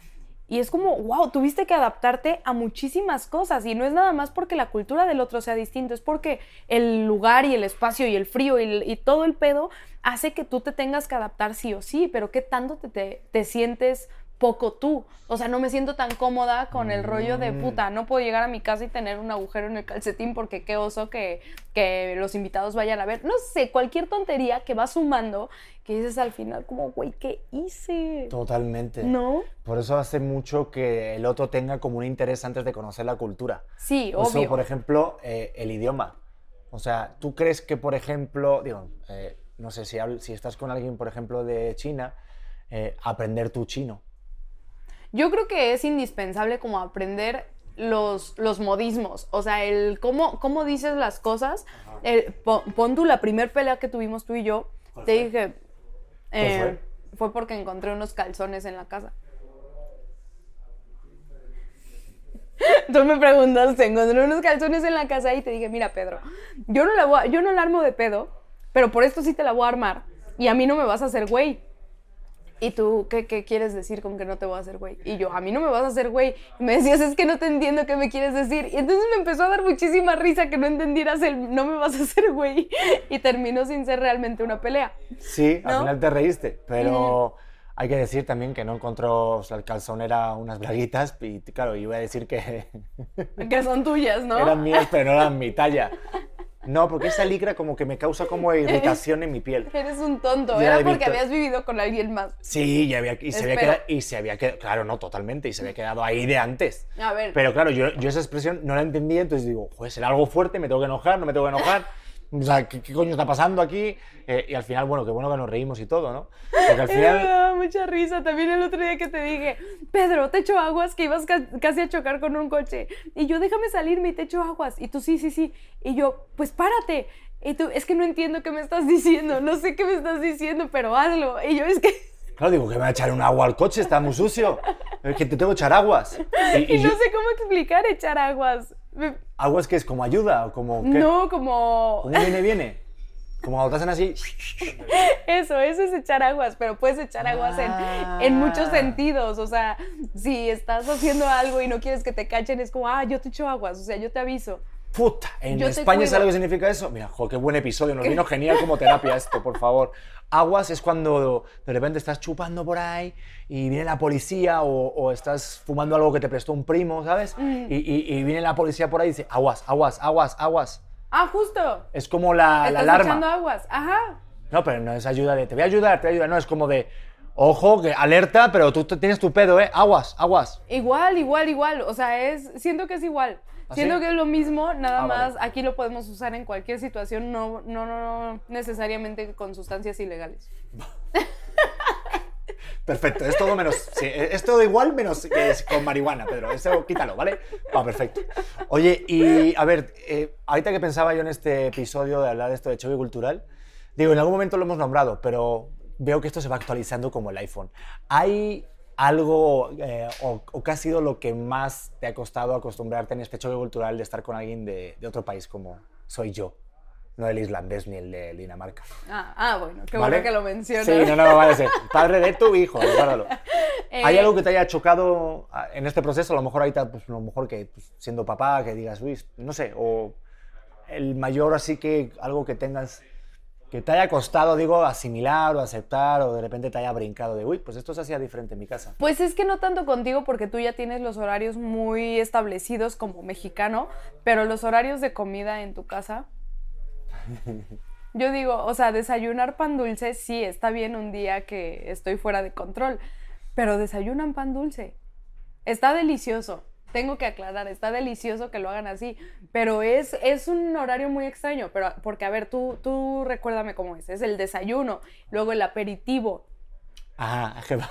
y es como, wow, tuviste que adaptarte a muchísimas cosas. Y no es nada más porque la cultura del otro sea distinta, es porque el lugar y el espacio y el frío y, el- y todo el pedo hace que tú te tengas que adaptar sí o sí. Pero ¿qué tanto te, te, te sientes poco tú? O sea, no me siento tan cómoda con el rollo de Mm. puta, no puedo llegar a mi casa y tener un agujero en el calcetín porque qué oso que, que los invitados vayan a ver. No sé, cualquier tontería que va sumando que dices al final como, güey, ¿qué hice? Totalmente. ¿No? Por eso hace mucho que el otro tenga como un interés antes de conocer la cultura. Sí, eso, obvio. por ejemplo, eh, el idioma. O sea, ¿tú crees que, por ejemplo, digo, eh, no sé, si, si estás con alguien, por ejemplo, de China, eh, aprender tu chino? Yo creo que es indispensable como aprender los, los modismos, o sea, el cómo, cómo dices las cosas. El, pon, pon tú la primer pelea que tuvimos tú y yo, ¿Cuál te fue? dije, eh, fue? fue porque encontré unos calzones en la casa. *laughs* Tú me preguntaste, encontré unos calzones en la casa y te dije, mira Pedro, yo no la, voy a- yo no la armo de pedo, pero por esto sí te la voy a armar y a mí no me vas a hacer güey. ¿Y tú qué, qué quieres decir con que no te voy a hacer güey? Y yo, a mí no me vas a hacer güey. Y me decías, es que no te entiendo qué me quieres decir. Y entonces me empezó a dar muchísima risa que no entendieras el no me vas a hacer güey. Y terminó sin ser realmente una pelea. Sí, al final te reíste, pero hay que decir también que no encontró, o sea, el calzón era unas braguitas y claro, iba a decir que Que son tuyas, ¿no? *laughs* eran mías, pero no eran mi talla. No, porque esa licra como que me causa como *laughs* irritación en mi piel. Eres un tonto. Ya Era porque visto. habías vivido con alguien más. Sí, y, había, y, se había quedado, y se había quedado, claro, no, totalmente, y se había quedado ahí de antes. A ver. Pero claro, yo, yo esa expresión no la entendía, entonces digo, joder, será algo fuerte, me tengo que enojar, no me tengo que enojar. O sea, ¿qué, qué coño está pasando aquí? Eh, y al final, bueno, qué bueno que nos reímos y todo, ¿no? Porque al *laughs* Me final... daba mucha risa. También el otro día que te dije, Pedro, te echo aguas, que ibas ca- casi a chocar con un coche. Y yo, déjame salirme y te echo aguas. Y tú, sí, sí, sí. Y yo, pues párate. Y tú, es que no entiendo qué me estás diciendo. No sé qué me estás diciendo, pero hazlo. Y yo, es que. *laughs* Claro, digo, que me va a echar un agua al coche, está muy sucio. Es que te tengo que echar aguas. *laughs* Y, Y, y no yo- sé cómo explicar echar aguas. ¿Aguas que es como ayuda o como qué? No, como. ¿Cómo viene, viene? Como cuando te hacen así... *laughs* Eso, eso es echar aguas, pero puedes echar aguas en, en muchos Ah. sentidos. O sea, si estás haciendo algo y no quieres que te cachen, es como, ah, yo te echo aguas, o sea, yo te aviso. Puta, en Yo España. ¿sabes lo que significa eso? Mira, jo, qué buen episodio, nos vino genial como terapia *laughs* esto, por favor. Aguas es cuando de repente estás chupando por ahí y viene la policía o, o estás fumando algo que te prestó un primo, ¿sabes? Mm. Y, y- y viene la policía por ahí y dice, aguas, aguas, aguas, aguas. Ah, justo. Es como la, la Estás alarma. echando aguas. Ajá. No, pero no es ayuda de, te voy a ayudar, te voy a ayudar. No, es como de, ojo, que alerta, pero tú tienes tu pedo, ¿eh? Aguas, aguas. Igual, igual, igual. O sea, es, siento que es igual. ¿Ah, Siento que es lo mismo, nada Ah, vale. más aquí lo podemos usar en cualquier situación, no, no, no, no necesariamente con sustancias ilegales. *laughs* Perfecto, es todo menos. sí, es todo igual menos que es con marihuana, Pedro. Eso quítalo, ¿vale? Va, perfecto. Oye, y a ver, eh, ahorita que pensaba yo en este episodio de hablar de esto de choque cultural, digo, en algún momento lo hemos nombrado, pero veo que esto se va actualizando como el iPhone. ¿Hay algo eh, o, o qué ha sido lo que más te ha costado acostumbrarte en este choque cultural de estar con alguien de, de otro país como soy yo? No el islandés ni el de Dinamarca. Ah, ah, bueno, qué ¿Vale? bueno que lo mencionas. Sí, no, no, vale, ser padre de tu hijo. *laughs* ¿Hay Eh, algo que te haya chocado ah, en este proceso? A lo mejor ahorita, pues a lo mejor que pues, siendo papá, que digas, uy, no sé, o el mayor así que algo que tengas, que te haya costado, digo, asimilar o aceptar, o de repente te haya brincado de, uy, pues esto se hacía diferente en mi casa. Pues es que no tanto contigo porque tú ya tienes los horarios muy establecidos como mexicano, pero los horarios de comida en tu casa. Yo digo, o sea, desayunar pan dulce sí está bien un día que estoy fuera de control, pero desayunan pan dulce. Está delicioso. Tengo que aclarar, está delicioso que lo hagan así, pero es, es un horario muy extraño, pero porque a ver, tú, tú recuérdame cómo es, es el desayuno, luego el aperitivo. Es que va-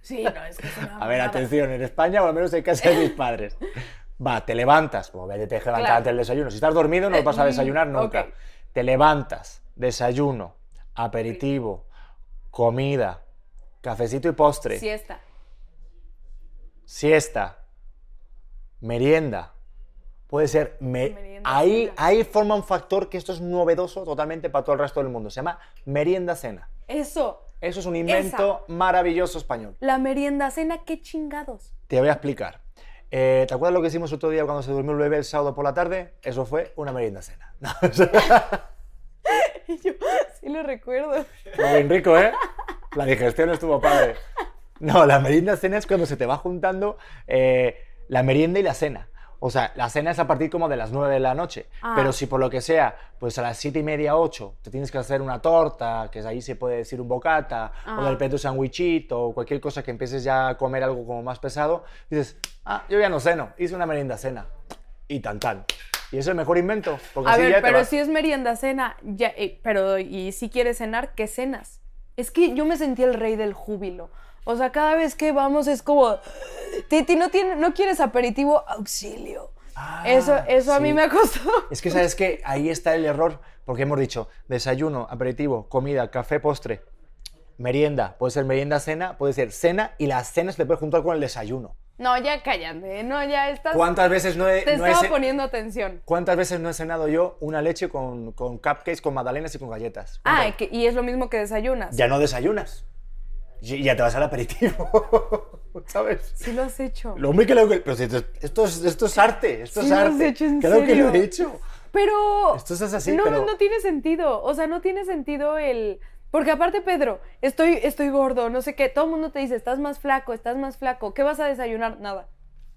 Sí, no, es que es una *laughs* A ver, atención, en España, o al menos en casa de mis padres. *laughs* Va, te levantas, como que te Claro. antes del desayuno. Si estás dormido, no vas a Mm, desayunar nunca. Te levantas, desayuno, aperitivo, comida, cafecito y postre, Siesta. siesta, merienda. Puede ser. me- Merienda, ahí, cena. ahí forma un factor que esto es novedoso totalmente para todo el resto del mundo. Se llama merienda cena. Eso, Eso es un invento maravilloso español. la merienda cena, qué chingados. Te voy a explicar. Eh, ¿Te acuerdas lo que hicimos otro día cuando se durmió el bebé el sábado por la tarde? Eso fue una merienda cena. *laughs* No, *laughs* Y yo, sí lo recuerdo. Estuvo bien rico, ¿eh? La digestión estuvo padre. No, la merienda cena es cuando se te va juntando eh, la merienda y la cena. O sea, la cena es a partir como de las 9 de la noche. Ah. Pero si por lo que sea, pues a las 7 y media, 8, te tienes que hacer una torta, que ahí se puede decir un bocata, o de repente un sandwichito, o cualquier cosa que empieces ya a comer algo como más pesado, dices, ah, yo ya no ceno, hice una merienda cena. Y tan tan. Y es el mejor invento. Porque A así ya ver, te pero vas. si es merienda cena, ya, eh, pero y si quieres cenar, ¿qué cenas? Es que yo me sentí el rey del júbilo. O sea, cada vez que vamos es como, Titi, ¿no, tiene, no quieres aperitivo? Auxilio. Ah, eso eso a mí sí. me costado. Es que sabes que ahí está el error, porque hemos dicho desayuno, aperitivo, comida, café, postre, merienda. Puede ser merienda, cena, puede ser cena y la cena se te puede juntar con el desayuno. No, ya cállate, no, ya estás... ¿Cuántas veces no he, Te no he estaba ce- poniendo atención. ¿Cuántas veces no he cenado yo una leche con, con cupcakes, con magdalenas y con galletas? Ah, y es lo mismo que desayunas. Ya no desayunas. Y ya te vas al aperitivo. *laughs* ¿Sabes? Sí lo has hecho. Lo hombre que lo Pero si esto, esto es, esto es arte, esto Sí es lo has arte. hecho, ¿en claro que lo serio? he hecho. Pero. Esto es así, no, pero- no tiene sentido. O sea, no tiene sentido el. Porque aparte, Pedro, estoy, estoy gordo, no sé qué. Todo el mundo te dice, estás más flaco, estás más flaco. ¿Qué vas a desayunar? Nada.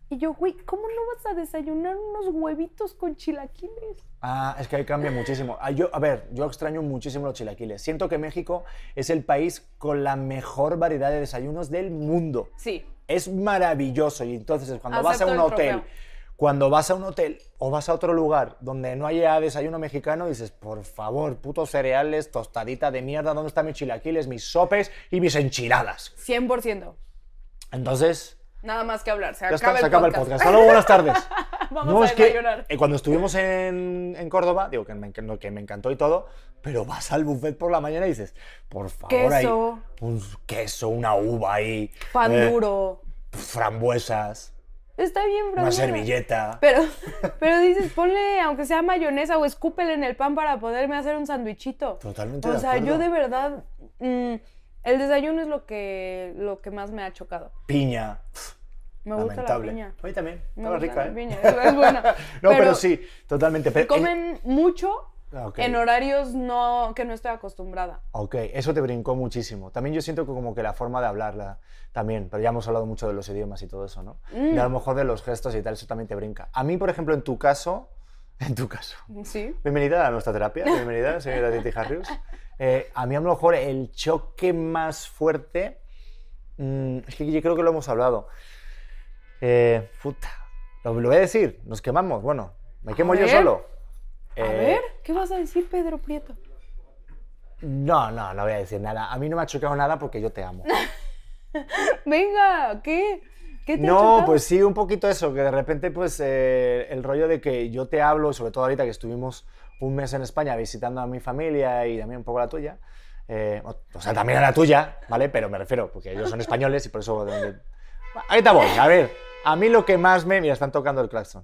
Y yo, güey, ¿cómo no vas a desayunar unos huevitos con chilaquiles? Ah, es que ahí cambia muchísimo. Ah, yo, a ver, yo extraño muchísimo los chilaquiles. Siento que México es el país con la mejor variedad de desayunos del mundo. Sí. Es maravilloso. Y entonces, cuando vas a un el hotel, cuando vas a un hotel o vas a otro lugar donde no haya desayuno mexicano, dices, por favor, putos cereales, tostadita de mierda, ¿dónde están mis chilaquiles, mis sopes y mis enchiladas? 100%. Entonces, Nada más que hablar. Se ya acaba, está, el, se acaba el podcast. podcast. Hasta luego, buenas tardes. *laughs* Vamos no, a es que desayunar. eh, cuando estuvimos en, en Córdoba, digo que me, enc- que me encantó y todo, pero vas al buffet por la mañana y dices, por favor, Queso. un queso, una uva ahí, Pan eh, duro. frambuesas, Está bien, bro. una servilleta. Pero, *laughs* pero dices, ponle, aunque sea mayonesa o escúpele en el pan para poderme hacer un sandwichito. Totalmente O sea, yo de verdad, mm, el desayuno es lo que, lo que más me ha chocado. Piña. Me gusta la Lamentable. piña. A mí también. Me Estaba gusta rica, la ¿eh? piña, es, es buena. *laughs* No, pero, sí, totalmente. Pero, eh, Comen mucho Ah, en horarios no, que no estoy acostumbrada. Ok, eso te brincó muchísimo. También yo siento que como que la forma de hablarla también, pero ya hemos hablado mucho de los idiomas y todo eso, ¿no? Mm. Y a lo mejor de los gestos y tal, eso también te brinca. A mí, por ejemplo, en tu caso, *laughs* en tu caso, Sí. bienvenida a nuestra terapia, bienvenida, señora Titi Harrius. Eh, a mí a lo mejor el choque más fuerte, mm, es que yo creo que lo hemos hablado. Eh, puta, lo, lo voy a decir, nos quemamos, bueno, me quemo yo ver. solo. A Eh, ver, ¿qué vas a decir, Pedro Prieto? No, no, no voy a decir nada. A mí no me ha chocado nada porque yo te amo. *laughs* Venga, ¿qué? ¿Qué te ha No, chocado? pues sí, un poquito eso, que de repente pues eh, el rollo de que yo te hablo, sobre todo ahorita que estuvimos un mes en España visitando a mi familia y también un poco la tuya, eh, o, sea, también a la tuya, ¿vale? Pero me refiero, porque ellos son españoles y por eso... donde- Ahorita voy, a ver, a mí lo que más me... Mira, están tocando el claxon.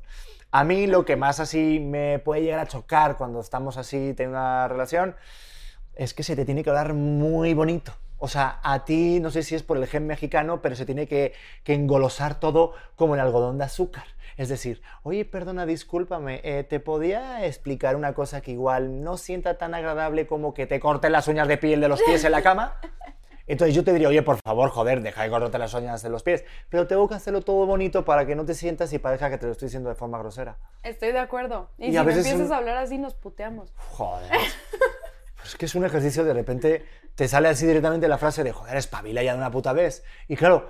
A mí lo que más así me puede llegar a chocar cuando estamos así teniendo una relación es que se te tiene que hablar muy bonito. O sea, a ti, no sé si es por el gen mexicano, pero se tiene que, que engolosar todo como el algodón de azúcar. Es decir, oye, perdona, discúlpame, eh, ¿te podía explicar una cosa que igual no sienta tan agradable como que te corten las uñas de piel de los pies en la cama? Entonces yo te diría, oye, por favor, joder, deja de cortarte las uñas de los pies. Pero tengo que hacerlo todo bonito para que no te sientas y parezca que te lo estoy diciendo de forma grosera. Estoy de acuerdo. Y, Y si a me empiezas un- a hablar así, nos puteamos. Joder. *laughs* Pues es que es un ejercicio, de repente te sale así directamente la frase de, joder, espabila ya de una puta vez. Y claro,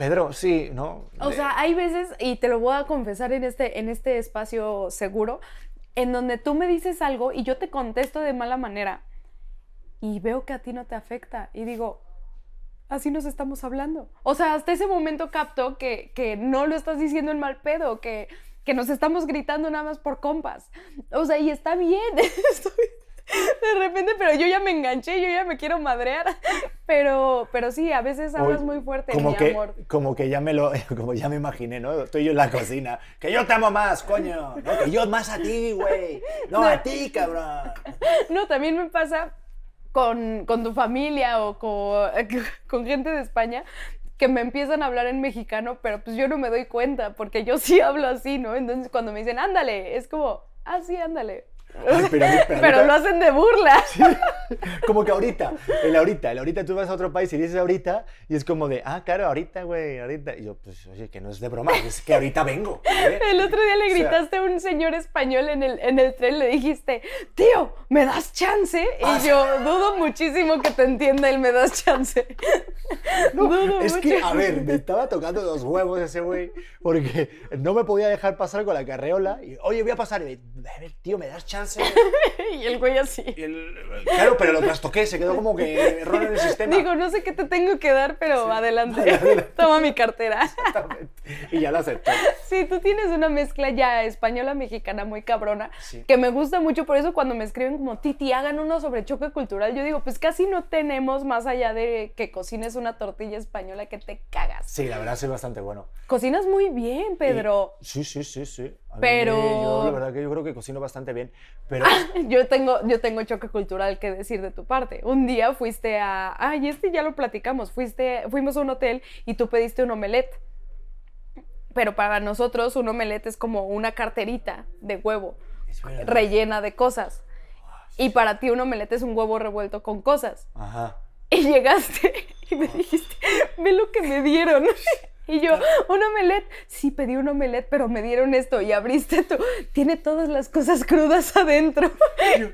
Pedro, sí, ¿no? O sea, hay veces, y te lo voy a confesar en este, en este espacio seguro, en donde tú me dices algo y yo te contesto de mala manera y veo que a ti no te afecta y digo, así nos estamos hablando. O sea, hasta ese momento capto que, que no lo estás diciendo en mal pedo, que, que nos estamos gritando nada más por compas. O sea, y está bien. *laughs* Estoy- *laughs* de repente, pero yo ya me enganché, yo ya me quiero madrear. *laughs* Pero, pero sí, a veces hablas muy fuerte, como mi que, amor. Como que ya me lo, *laughs* como ya me imaginé, ¿no? Estoy yo en la cocina. Que yo te amo más, coño. No, que yo más a ti, güey. No, a ti, cabrón. No, también me pasa con, con tu familia o con, con gente de España que me empiezan a hablar en mexicano, pero pues yo no me doy cuenta porque yo sí hablo así, ¿no? Entonces cuando me dicen, ándale, es como, ah, sí, ándale. Ay, pero a *laughs* mí- pero a mí pero ta- lo hacen de burla. *laughs* Como que ahorita, el ahorita, el ahorita tú vas a otro país y dices ahorita y es como de, ah, claro, ahorita, güey, ahorita. Y yo, pues, oye, que no es de broma, es que ahorita vengo. ¿eh? *laughs* El otro día le O sea- gritaste a un señor español en el, en el tren, le dijiste, tío, ¿me das chance? Ah, Y yo dudo muchísimo que te entienda el me das chance. *laughs* dudo Es mucho. que, a ver, me estaba tocando los huevos ese güey, porque no me podía dejar pasar con la carreola. Y, oye, voy a pasar. Y, a ver, tío, ¿me das chance? Y el güey así. Y el- claro, pero lo trastoqué, se quedó como que error en el sistema. Digo, no sé qué te tengo que dar, pero adelante. adelante. *laughs* Toma mi cartera. Exactamente. Y ya lo aceptó. Sí, tú tienes una mezcla ya española-mexicana muy cabrona, Sí. que me gusta mucho, por eso cuando me escriben como Titi, hagan uno sobre choque cultural, yo digo, pues casi no tenemos más allá de que cocines una tortilla española que te cagas. Sí, la verdad, soy bastante bueno. Cocinas muy bien, Pedro. Y- sí, sí, sí, sí. A mí, Pero- Yo, la verdad que yo creo que cocino bastante bien. Pero. *laughs* Yo tengo, yo tengo choque cultural que decir de tu parte. Un día fuiste a. Ay, este ya lo platicamos. Fuiste, fuimos a un hotel y tú pediste un omelette. Pero para nosotros un omelette es como una carterita de huevo rellena de cosas. Y para ti un omelette es un huevo revuelto con cosas. Ajá. Y llegaste *laughs* y me dijiste, ve lo que me dieron. *laughs* Y yo, un omelette. Sí, pedí un omelette, pero me dieron esto y abriste tú. Tiene todas las cosas crudas adentro.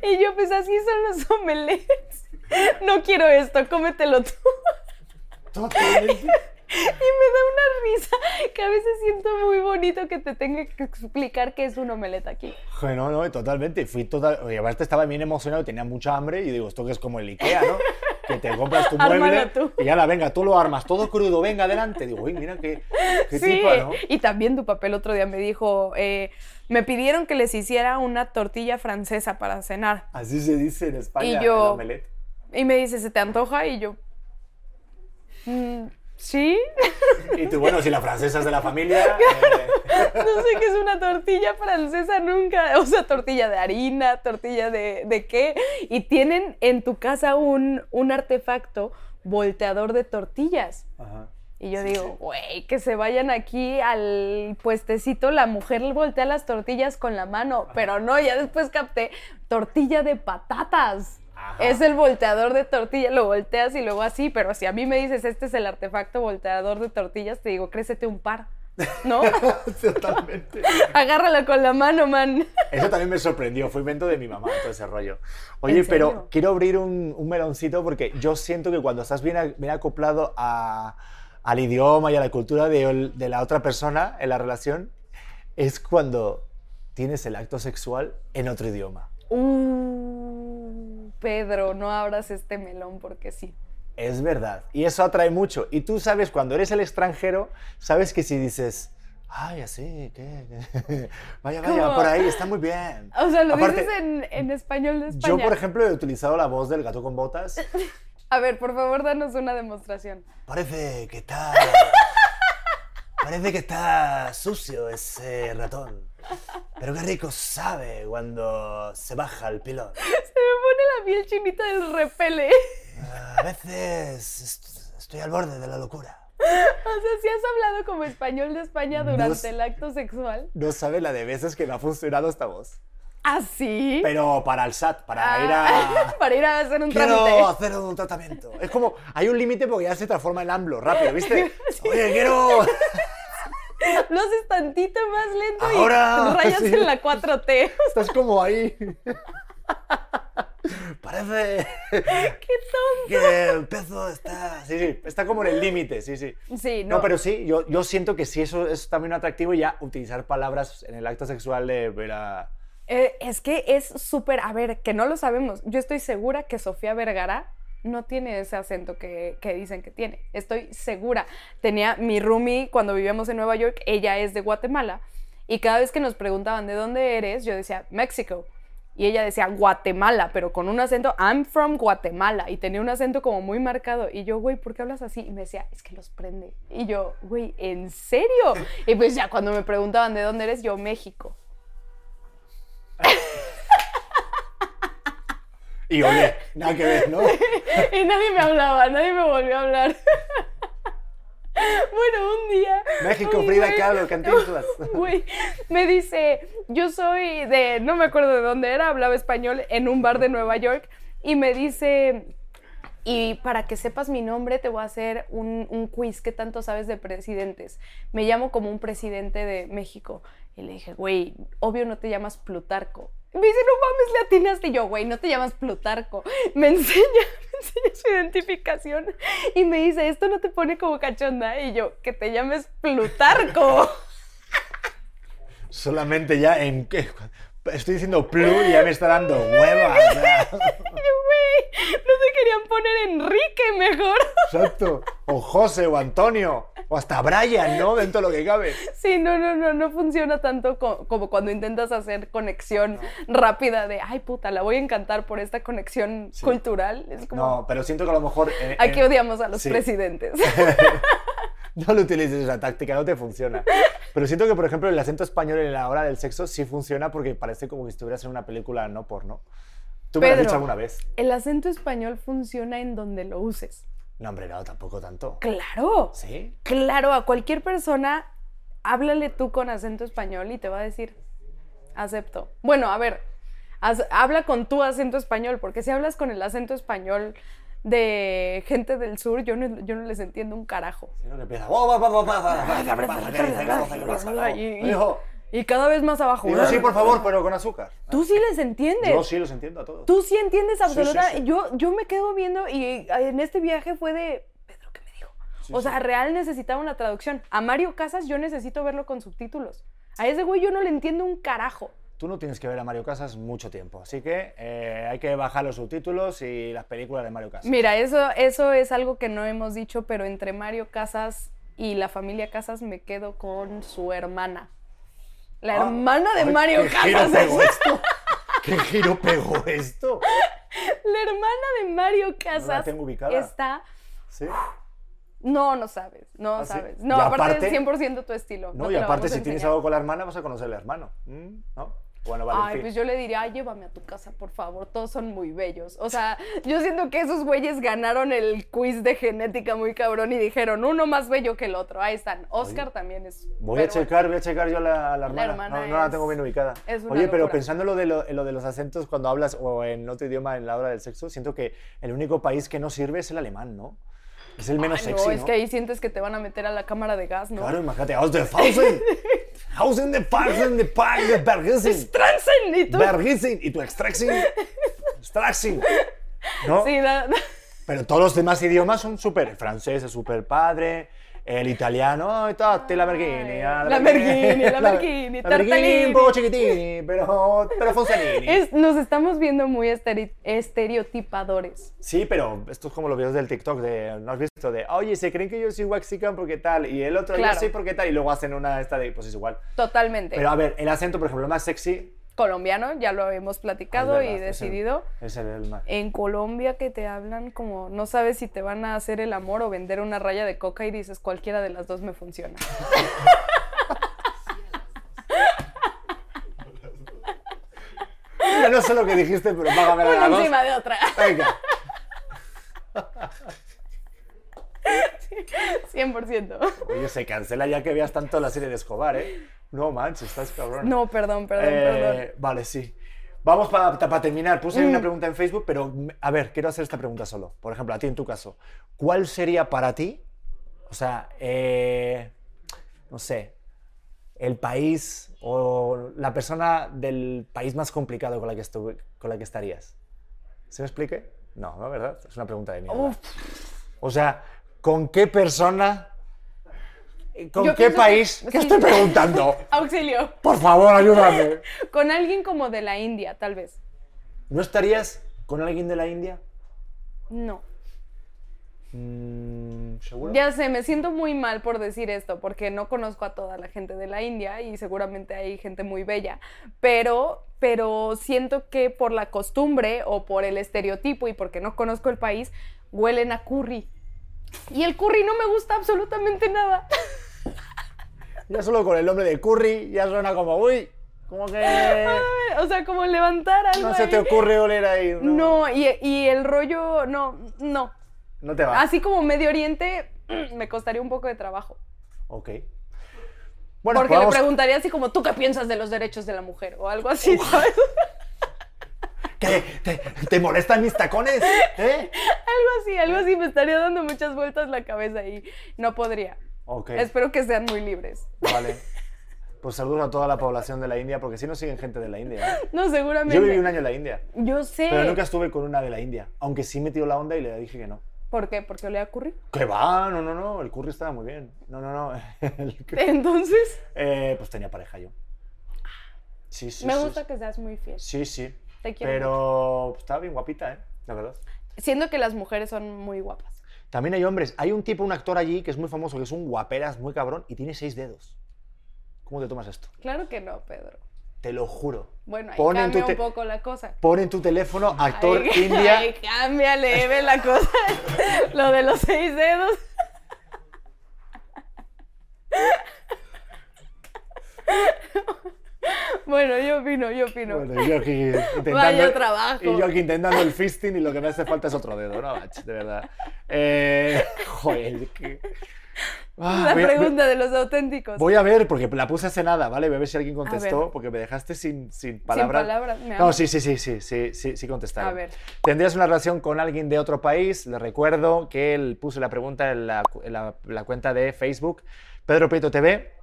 Y yo, *laughs* pues así son los omelettes. No quiero esto, cómetelo tú. Totalmente. *laughs* Y me da una risa que a veces siento muy bonito que te tenga que explicar qué es un omelette aquí. No, no, totalmente. Fui total. Oye, aparte estaba bien emocionado, tenía mucha hambre y digo, esto que es como el Ikea, ¿no? *laughs* Que te compras tu mueble tú. y ya la venga, tú lo armas, todo crudo, venga adelante. Digo, uy, mira qué, qué Sí, tipo, ¿no? y también tu papel otro día me dijo, eh, me pidieron que les hiciera una tortilla francesa para cenar. Así se dice en España, Y yo- el omelette. Y me dice, ¿se te antoja? Y yo, "Mm, ¿sí? Y tú, bueno, si la francesa es de la familia. *laughs* eh, No sé qué es una tortilla francesa nunca. O sea, tortilla de harina, tortilla de, de qué. Y tienen en tu casa un, un artefacto volteador de tortillas. ajá. Y yo digo, güey, que se vayan aquí al puestecito, la mujer voltea las tortillas con la mano, pero no, ya después capté tortilla de patatas. Ajá. Es el volteador de tortilla, lo volteas y luego así, pero si a mí me dices, este es el artefacto volteador de tortillas, te digo, crécete un par, ¿no? *laughs* Totalmente. Agárrala con la mano, man. Eso también me sorprendió, fue invento de mi mamá, todo ese rollo. Oye, ¿En pero quiero abrir un, un meloncito porque yo siento que cuando estás bien, bien acoplado a- al idioma y a la cultura de la otra persona en la relación, es cuando tienes el acto sexual en otro idioma. Uh, Pedro, no abras este melón porque sí. Es verdad. Y eso atrae mucho. Y tú sabes, cuando eres el extranjero, sabes que si dices, ay, así, ¿qué? *laughs* vaya, vaya, ¿Cómo? por ahí, está muy bien. *laughs* O sea, lo Aparte, dices en, en español de Yo, España. por ejemplo, he utilizado la voz del gato con botas. *laughs* A ver, por favor, danos una demostración. Parece que está. Parece que está sucio ese ratón. Pero qué rico sabe cuando se baja el pilón. *laughs* Se me pone la piel chinita del repele. A veces est- estoy al borde de la locura. *laughs* O sea, si has hablado como español de España No durante sé. el acto sexual. No sabe la de veces que me ha funcionado esta voz. ¿Ah, sí? Pero para el SAT, para Ah, ir a. *laughs* Para ir a hacer un Quiero trámite. hacer un tratamiento. Es como, hay un límite porque ya se transforma en AMLO, rápido, ¿viste? Oye, quiero. *laughs* Lo haces tantito más lento Ahora, y rayas sí. en la 4T. Estás como ahí. *laughs* Parece ¡Qué tonto! que el peso está. Sí, sí, está como en el límite, sí, sí. Sí, no. No, pero sí, yo, yo siento que sí, eso es también un atractivo y ya utilizar palabras en el acto sexual de ver a. Eh, es que es súper, a ver, que no lo sabemos. Yo estoy segura que Sofía Vergara no tiene ese acento que, que dicen que tiene. Estoy segura. Tenía mi roomie cuando vivíamos en Nueva York, ella es de Guatemala, y cada vez que nos preguntaban de dónde eres, yo decía México. Y ella decía Guatemala, pero con un acento, I'm from Guatemala. Y tenía un acento como muy marcado. Y yo, güey, ¿por qué hablas así? Y me decía, es que los prende. Y yo, güey, ¿en serio? Y pues ya cuando me preguntaban de dónde eres, yo, México. *laughs* Y oye, nada que ver, ¿no? *laughs* Y nadie me hablaba, nadie me volvió a hablar. *laughs* Bueno, un día. México, un Frida Kahlo, Cantinflas. *laughs* Güey, me dice, yo soy de, no me acuerdo de dónde era, hablaba español en un bar de Nueva York y me dice, y para que sepas mi nombre te voy a hacer un, un quiz, ¿qué tanto sabes de presidentes? Me llamo como un presidente de México. Y le dije, güey, obvio no te llamas Plutarco. Y me dice, no mames, le atinaste. Y yo, güey, no te llamas Plutarco. *laughs* Me enseña, *laughs* me enseña su identificación. Y me dice, esto no te pone como cachonda. Y yo, que te llames Plutarco. *laughs* Solamente ya en. Estoy diciendo plu y ya me está dando hueva. o sea, güey, no te querían poner Enrique mejor. exacto. O José o Antonio. O hasta Brian, ¿no? Dentro de lo que cabe. Sí, no, no, no, no funciona tanto co- como cuando intentas hacer conexión rápida de, ay puta, la voy a encantar por esta conexión cultural. Es como, No, pero siento que a lo mejor. en- aquí en- odiamos a los sí. presidentes. *laughs* No lo utilices esa táctica, no te funciona. Pero siento que, por ejemplo, el acento español en la hora del sexo sí funciona porque parece como que estuvieras en una película no porno. ¿Tú me lo has Pedro. dicho alguna vez? El acento español funciona en donde lo uses. No, hombre, no, tampoco tanto. Claro, ¿Sí? claro, a cualquier persona, háblale tú con acento español y te va a decir, acepto. Bueno, a ver, habla con tu acento español, porque si hablas con el acento español de gente del sur, yo no, yo no les entiendo un carajo. Sino que empieza. "Oh, va, va, va, va, va, va, ¿qué dice? ¿Qué dice? ¿Qué pasa? ¿Qué pasa? Y- cada vez más abajo. y no, sí, por favor, pero con azúcar. Tú sí les entiendes. Yo sí los entiendo a todos. Tú sí entiendes sí, absolutamente. sí. Yo, yo me quedo viendo y en este viaje fue de. Pedro, ¿qué me dijo? Sí, o sea, sí. real necesitaba una traducción. A Mario Casas yo necesito verlo con subtítulos. A ese güey yo no le entiendo un carajo. Tú no tienes que ver a Mario Casas mucho tiempo, así que eh, hay que bajar los subtítulos y las películas de Mario Casas. Mira, eso, eso es algo que no hemos dicho, pero entre Mario Casas y la familia Casas me quedo con su hermana. La Ah, hermana de ay, Mario ¿Qué giro Casas. pegó *laughs* esto? ¿Qué giro pegó esto? La hermana de Mario Casas tengo ubicada. está. Sí. No, no sabes, no ¿Ah, sabes. No, aparte, aparte- es 100% tu estilo. No, te y la aparte, si tienes algo con la hermana, vas a conocer al hermano. ¿No? Bueno, vale, en Ay, pues yo le diría, "Ay, llévame a tu casa, por favor, todos son muy bellos. O sea, yo siento que esos güeyes ganaron el quiz de genética muy cabrón y dijeron, uno más bello que el otro. Ahí están. Oscar también es... Voy a bueno. checar, voy a checar yo la, a la hermana. hermana no, no la tengo bien ubicada. Oye, pero pensando en lo, de lo, en lo de los acentos cuando hablas o en otro idioma en la hora del sexo, siento que el único país que no sirve es el alemán, ¿no? Es el menos Ay, no, sexy, es que ahí sientes que te van a meter a la cámara de gas, ¿no? Claro, imagínate, aus der Fausen, Hausen de Parsen de Park de Bergisen, ¡Transen! ¿Y tú? Bergisen, y tu Extraxing, Extraxing, ¿no? Sí, da- da- Pero todos los demás idiomas son súper, el francés es súper padre, el italiano, la Berghini, ah, la Berghini, la *laughs* Berghini, la Berghini Tartalini. un poco chiquitini, pero, pero Fonsanini. *laughs* es- nos estamos viendo muy estere- estereotipadores. Sí, pero esto es como los videos del TikTok, de, ¿no has visto? De, oye, se creen que yo soy Waxican porque tal, y el otro Claro. yo soy porque tal, y luego hacen una esta de, pues es igual. Totalmente. Pero a ver, el acento, por ejemplo, más sexy Colombiano, ya lo hemos platicado es y es el- decidido. es el, más. En Colombia que te hablan como no sabes si te van a hacer el amor o vender una raya de coca y dices cualquiera de las dos me funciona. *laughs* Mira, no sé lo que dijiste, pero págame la Una encima de otra. Venga. *laughs* *laughs* 100%. Oye, se cancela ya que veas tanto la serie de Escobar, ¿eh? No manches, estás cabrón. No, perdón, perdón, Eh, perdón. Vale, sí. Vamos para terminar. Puse Mm. una pregunta en Facebook, pero mm, a ver, quiero hacer esta pregunta solo. Por ejemplo, a ti en tu caso. ¿Cuál sería para ti, o sea, eh, no sé, el país o la persona del país más complicado con la que, estuve, con la que estarías? ¿Se me explique? No, ¿no? ¿Verdad? Es una pregunta de mierda. Uf. O sea, ¿con qué persona? ¿Con Yo qué pienso que- país? ¿Qué sí. estoy preguntando? *laughs* Auxilio. Por favor, ayúdame. *laughs* Con alguien como de la India, tal vez. ¿No estarías con alguien de la India? No. Mm, ¿Seguro? Ya sé, me siento muy mal por decir esto, porque no conozco a toda la gente de la India y seguramente hay gente muy bella, pero, pero siento que por la costumbre o por el estereotipo y porque no conozco el país, huelen a curry. Y el curry no me gusta absolutamente nada. *laughs* Ya solo con el nombre de Curry ya suena como, uy, como que o sea, como levantar algo no se te ahí. ocurre oler ahí. No, No, y, y el rollo, no, no. No te va. Así como Medio Oriente, *clears throat* me costaría un poco de trabajo. Ok. Bueno, porque pues le preguntaría así como, ¿tú qué piensas de los derechos de la mujer? O algo así, ¿sabes? *laughs* ¿Qué? ¿Te, te molestan mis tacones? ¿Eh? Algo así, algo así. Me estaría dando muchas vueltas la cabeza y no podría. Ok, Espero que sean muy libres. vale. *laughs* Pues saludos a toda la población de la India, porque si no siguen gente de la India. ¿eh? No, seguramente. Yo viví un año en la India, Yo sé. pero nunca estuve con una de la India, aunque sí me tiró la onda y le dije que no. ¿Por qué? ¿Porque olía a curry? Que va, no, no, no, el curry estaba muy bien. No, no, no. *laughs* el Entonces, Eh, pues tenía pareja yo. Sí, sí, me sí, gusta sí. que seas muy fiel. Sí, sí. Te quiero Pero estaba bien guapita, ¿eh? La verdad. Siendo que las mujeres son muy guapas. También hay hombres. Hay un tipo, un actor allí que es muy famoso, que es un guaperas muy cabrón y tiene seis dedos. ¿Cómo te tomas esto? Claro que no, Pedro. Te lo juro. Bueno, ahí Pon cambia un poco la cosa. Pon en tu teléfono actor *laughs* india. Ahí cambia leve la cosa. *laughs* Lo de los seis dedos. *laughs* Bueno, yo opino, yo opino. Bueno, yo aquí *laughs* intentando, Vaya trabajo. Y yo aquí intentando el fisting y lo que me hace falta es otro dedo, ¿no? Ach, De verdad. Eh, *laughs* joder, que- Ah, la voy a- pregunta de los auténticos. Voy a ver, porque la puse hace nada, ¿vale? Voy a ver si alguien contestó, porque me dejaste sin, sin palabras. palabras, me No, sí, sí, sí, sí, sí, sí, sí contestaron. A ver. ¿Tendrías una relación con alguien de otro país? Les recuerdo que él puso la pregunta en la, en la- la cuenta de Facebook, Pedro Prieto TV,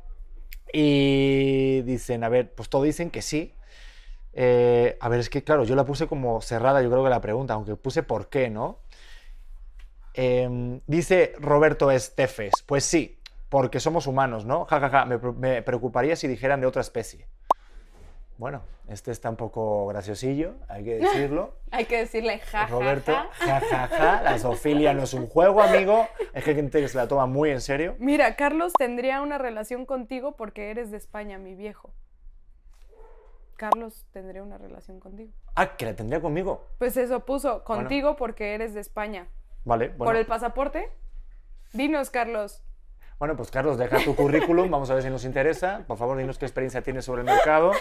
y dicen, a ver, pues todos dicen que sí. Eh, a ver, es que claro, yo la puse como cerrada, yo creo que la pregunta, aunque puse por qué, ¿no? Em, dice Roberto Estefes, pues sí, porque somos humanos, ¿no? Ja, ja, ja, me, pre- me preocuparía si dijeran de otra especie. Bueno, este está un poco graciosillo, hay que decirlo. *laughs* Hay que decirle ja, ja, Roberto, ja. ja, ja, la zoofilia no es un juego, amigo. Es que hay gente que se la toma muy en serio. Mira, Carlos tendría una relación contigo porque eres de España, mi viejo. Carlos tendría una relación contigo. Ah, que la tendría conmigo. Pues eso puso, contigo porque eres de España. Vale, bueno. ¿Por el pasaporte? Dinos, Carlos. Bueno, pues Carlos, deja tu currículum, vamos a ver si nos interesa. Por favor, dinos qué experiencia tienes sobre el mercado.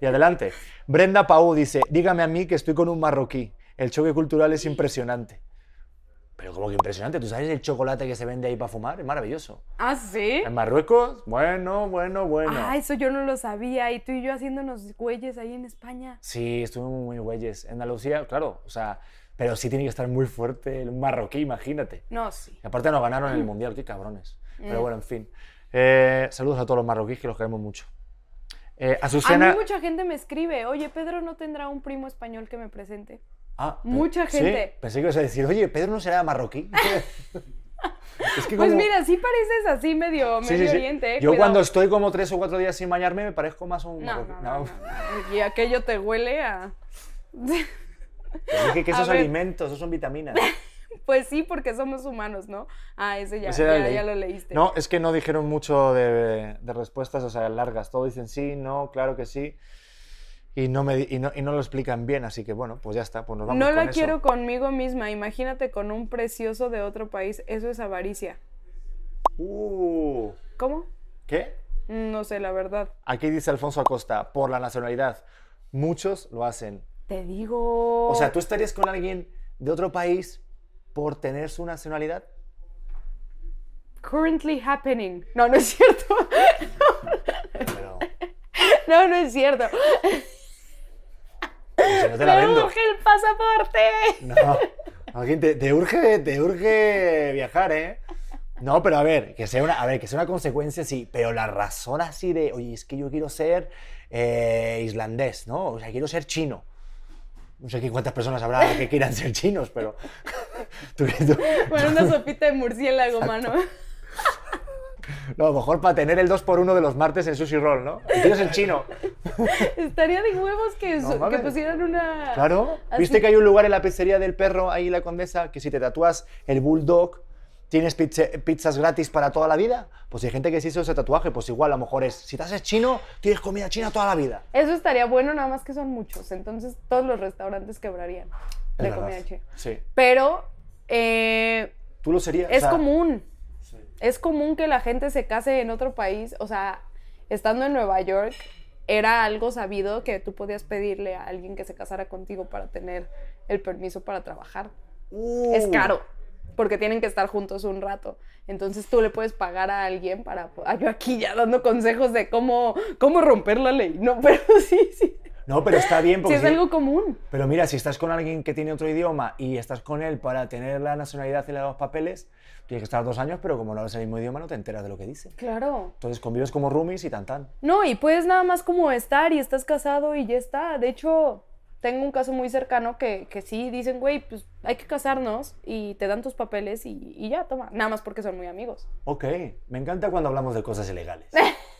Y adelante. Brenda Pau dice, dígame a mí que estoy con un marroquí. El choque cultural es impresionante. Pero como que impresionante, ¿tú sabes el chocolate que se vende ahí para fumar? Es maravilloso. ¿Ah, sí? En Marruecos, bueno, bueno, bueno. Ah, eso yo no lo sabía. Y tú y yo haciéndonos güeyes ahí en España. Sí, estuvimos muy güeyes. En Andalucía, claro, o sea, pero sí tiene que estar muy fuerte el marroquí, imagínate. No, sí. Y aparte nos ganaron el mundial, qué cabrones. Pero bueno, en fin. Eh, saludos a todos los marroquíes que los queremos mucho. Eh, A Azucena. mí mucha gente me escribe, oye, Pedro no tendrá un primo español que me presente. Ah, mucha sí, gente. Pensé que ibas a decir, oye, Pedro no será marroquí. *laughs* es que Pues como- mira, sí pareces así medio, Sí, medio sí, sí. oriente. eh, Yo cuidado. cuando estoy como tres o cuatro días sin bañarme me parezco más a un No, marroquí. no, No. Y aquello te huele a... pero dije que *laughs* A esos alimentos, esos son vitaminas. *laughs* *laughs* Pues sí, porque somos humanos, ¿no? Ah, ese ya, Ese ya ya, lo leí. ya lo leíste. No, es que no dijeron mucho de, de respuestas, o sea, largas. Todos dicen sí, no, claro que sí. Y no, me, y no, y no lo explican bien, así que bueno, pues ya está, pues nos vamos No con la eso. quiero conmigo misma. Imagínate con un precioso de otro país. Eso es avaricia. Uh, ¿Cómo? ¿Qué? No sé, la verdad. Aquí dice Alfonso Acosta, por la nacionalidad. Muchos lo hacen. Te digo. O sea, ¿tú estarías con alguien de otro país por tener su nacionalidad? Currently happening. No, no es cierto. Pero, No, no es cierto. si no te la ¡Me vendo. urge el pasaporte! No, alguien te, te urge, te urge viajar, ¿eh? No, pero a ver, que sea una, a ver, que sea una consecuencia, sí, pero la razón así de, oye, es que yo quiero ser eh, islandés, ¿no? O sea, quiero ser chino. No sé cuántas personas habrá que quieran ser chinos, pero... *laughs* Bueno, una sopita de murciélago, mano. no, a lo mejor para tener el 2x1 de los martes en Sushi Roll, ¿no? Quiero ser chino. Estaría de huevos que, No que pusieran una. Claro. así- ¿Viste que hay un lugar en la pizzería del perro, ahí en la Condesa, que si te tatúas el bulldog, tienes pizza- pizzas gratis para toda la vida? Pues hay gente que se hizo ese tatuaje, pues igual a lo mejor es, si te haces chino, tienes comida china toda la vida. Eso estaría bueno, nada más que son muchos. Entonces todos los restaurantes quebrarían de comida china. Sí. Pero eh, Tú lo serías. es o sea, común. sí. Es común que la gente se case en otro país. O sea, estando en Nueva York, era algo sabido que tú podías pedirle a alguien que se casara contigo para tener el permiso para trabajar. Es Uh, caro, porque tienen que estar juntos un rato. Entonces tú le puedes pagar a alguien para... Ah, yo aquí ya dando consejos de cómo, cómo romper la ley. No, *laughs* pero sí, sí. No, pero está bien *laughs* porque... es algo común. Pero mira, si estás con alguien que tiene otro idioma y estás con él para tener la nacionalidad y los papeles, tienes que estar dos años, pero como no hablas el mismo idioma no te enteras de lo que dice. Claro. Entonces convives como roomies y tan tan. No, y puedes nada más como estar y estás casado y ya está. De hecho, tengo un caso muy cercano que, que sí dicen, güey, pues hay que casarnos y te dan tus papeles y, y ya, toma. Nada más porque son muy amigos. Ok, me encanta cuando hablamos de cosas ilegales. *laughs*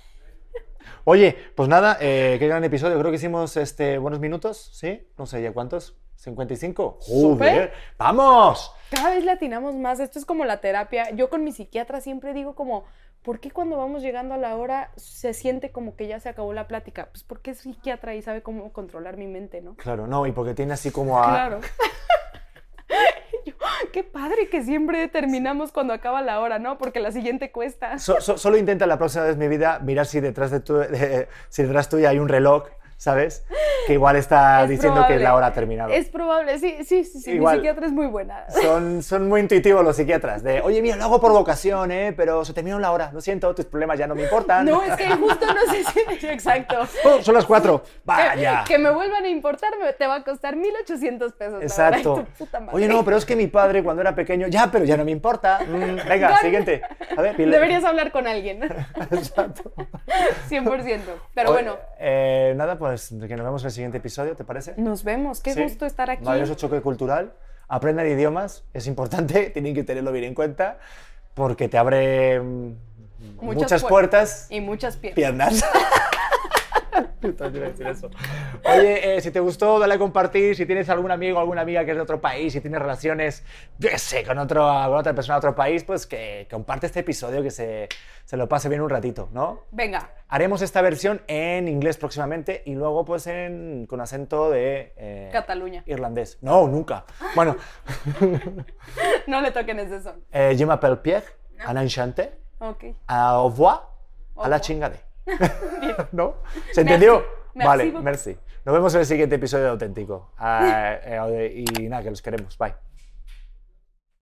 Oye, pues nada, eh, qué gran episodio. Creo que hicimos este, buenos minutos, ¿sí? No sé ya cuántos. ¿55? Súper. ¡Joder! ¡Vamos! Cada vez le atinamos más. Esto es como la terapia. Yo con mi psiquiatra siempre digo como, ¿por qué cuando vamos llegando a la hora se siente como que ya se acabó la plática? Pues porque es psiquiatra y sabe cómo controlar mi mente, ¿no? Claro, no, y porque tiene así como a... Claro. *laughs* *laughs* Qué padre que siempre terminamos cuando acaba la hora, ¿no? Porque la siguiente cuesta. So- so- solo intenta la próxima vez mi vida mirar si detrás de tu, de- si detrás tuya hay un reloj, ¿sabes? Que igual está Es diciendo que probable. la hora ha terminado. Es probable, sí, sí, sí, sí. Igual. Mi psiquiatra es muy buena. Son, son muy intuitivos los psiquiatras. De, oye, mira, lo hago por vocación, ¿eh? pero se terminó la hora. Lo siento, tus problemas ya no me importan. No, es que justo no sé si... Exacto. *laughs* Oh, son las cuatro. Que, Vaya. que me vuelvan a importar te va a costar 1.800 pesos. la verdad, Exacto. tu puta madre. Oye, no, pero es que mi padre cuando era pequeño, ya, pero ya no me importa. Mm, venga, siguiente. A ver, Deberías hablar con alguien. *laughs* Exacto. *laughs* 100%. Pero Oye, bueno, eh, nada, pues que nos vemos el siguiente episodio, ¿te parece? nos vemos. Qué Sí. gusto estar aquí. Maravilloso choque cultural. Aprendan idiomas, es importante, *laughs* tienen que tenerlo bien en cuenta, porque te abre mm, muchas, puer- puertas, Y muchas piernas. piernas. *laughs* Puta, te iba a *laughs* decir eso. Oye, eh, si te gustó, dale a compartir. Si tienes algún amigo o alguna amiga que es de otro país, si tienes relaciones, yo sé, con, otro, con otra persona de otro país, pues que comparte este episodio, que se, se lo pase bien un ratito, ¿no? Venga, Haremos esta versión en inglés próximamente y luego pues en, con acento de... eh, Cataluña. Irlandés. No, nunca. Bueno, *laughs* No le toquen ese son. eh, je m'appelle Pierre, un enchanté, Ok. au revoir, a la revoir. chingade. *laughs* ¿No? ¿Se entendió? Merci vale, merci. Nos vemos en el siguiente episodio de Auténtico. Ah, eh, y nada, que los queremos. Bye.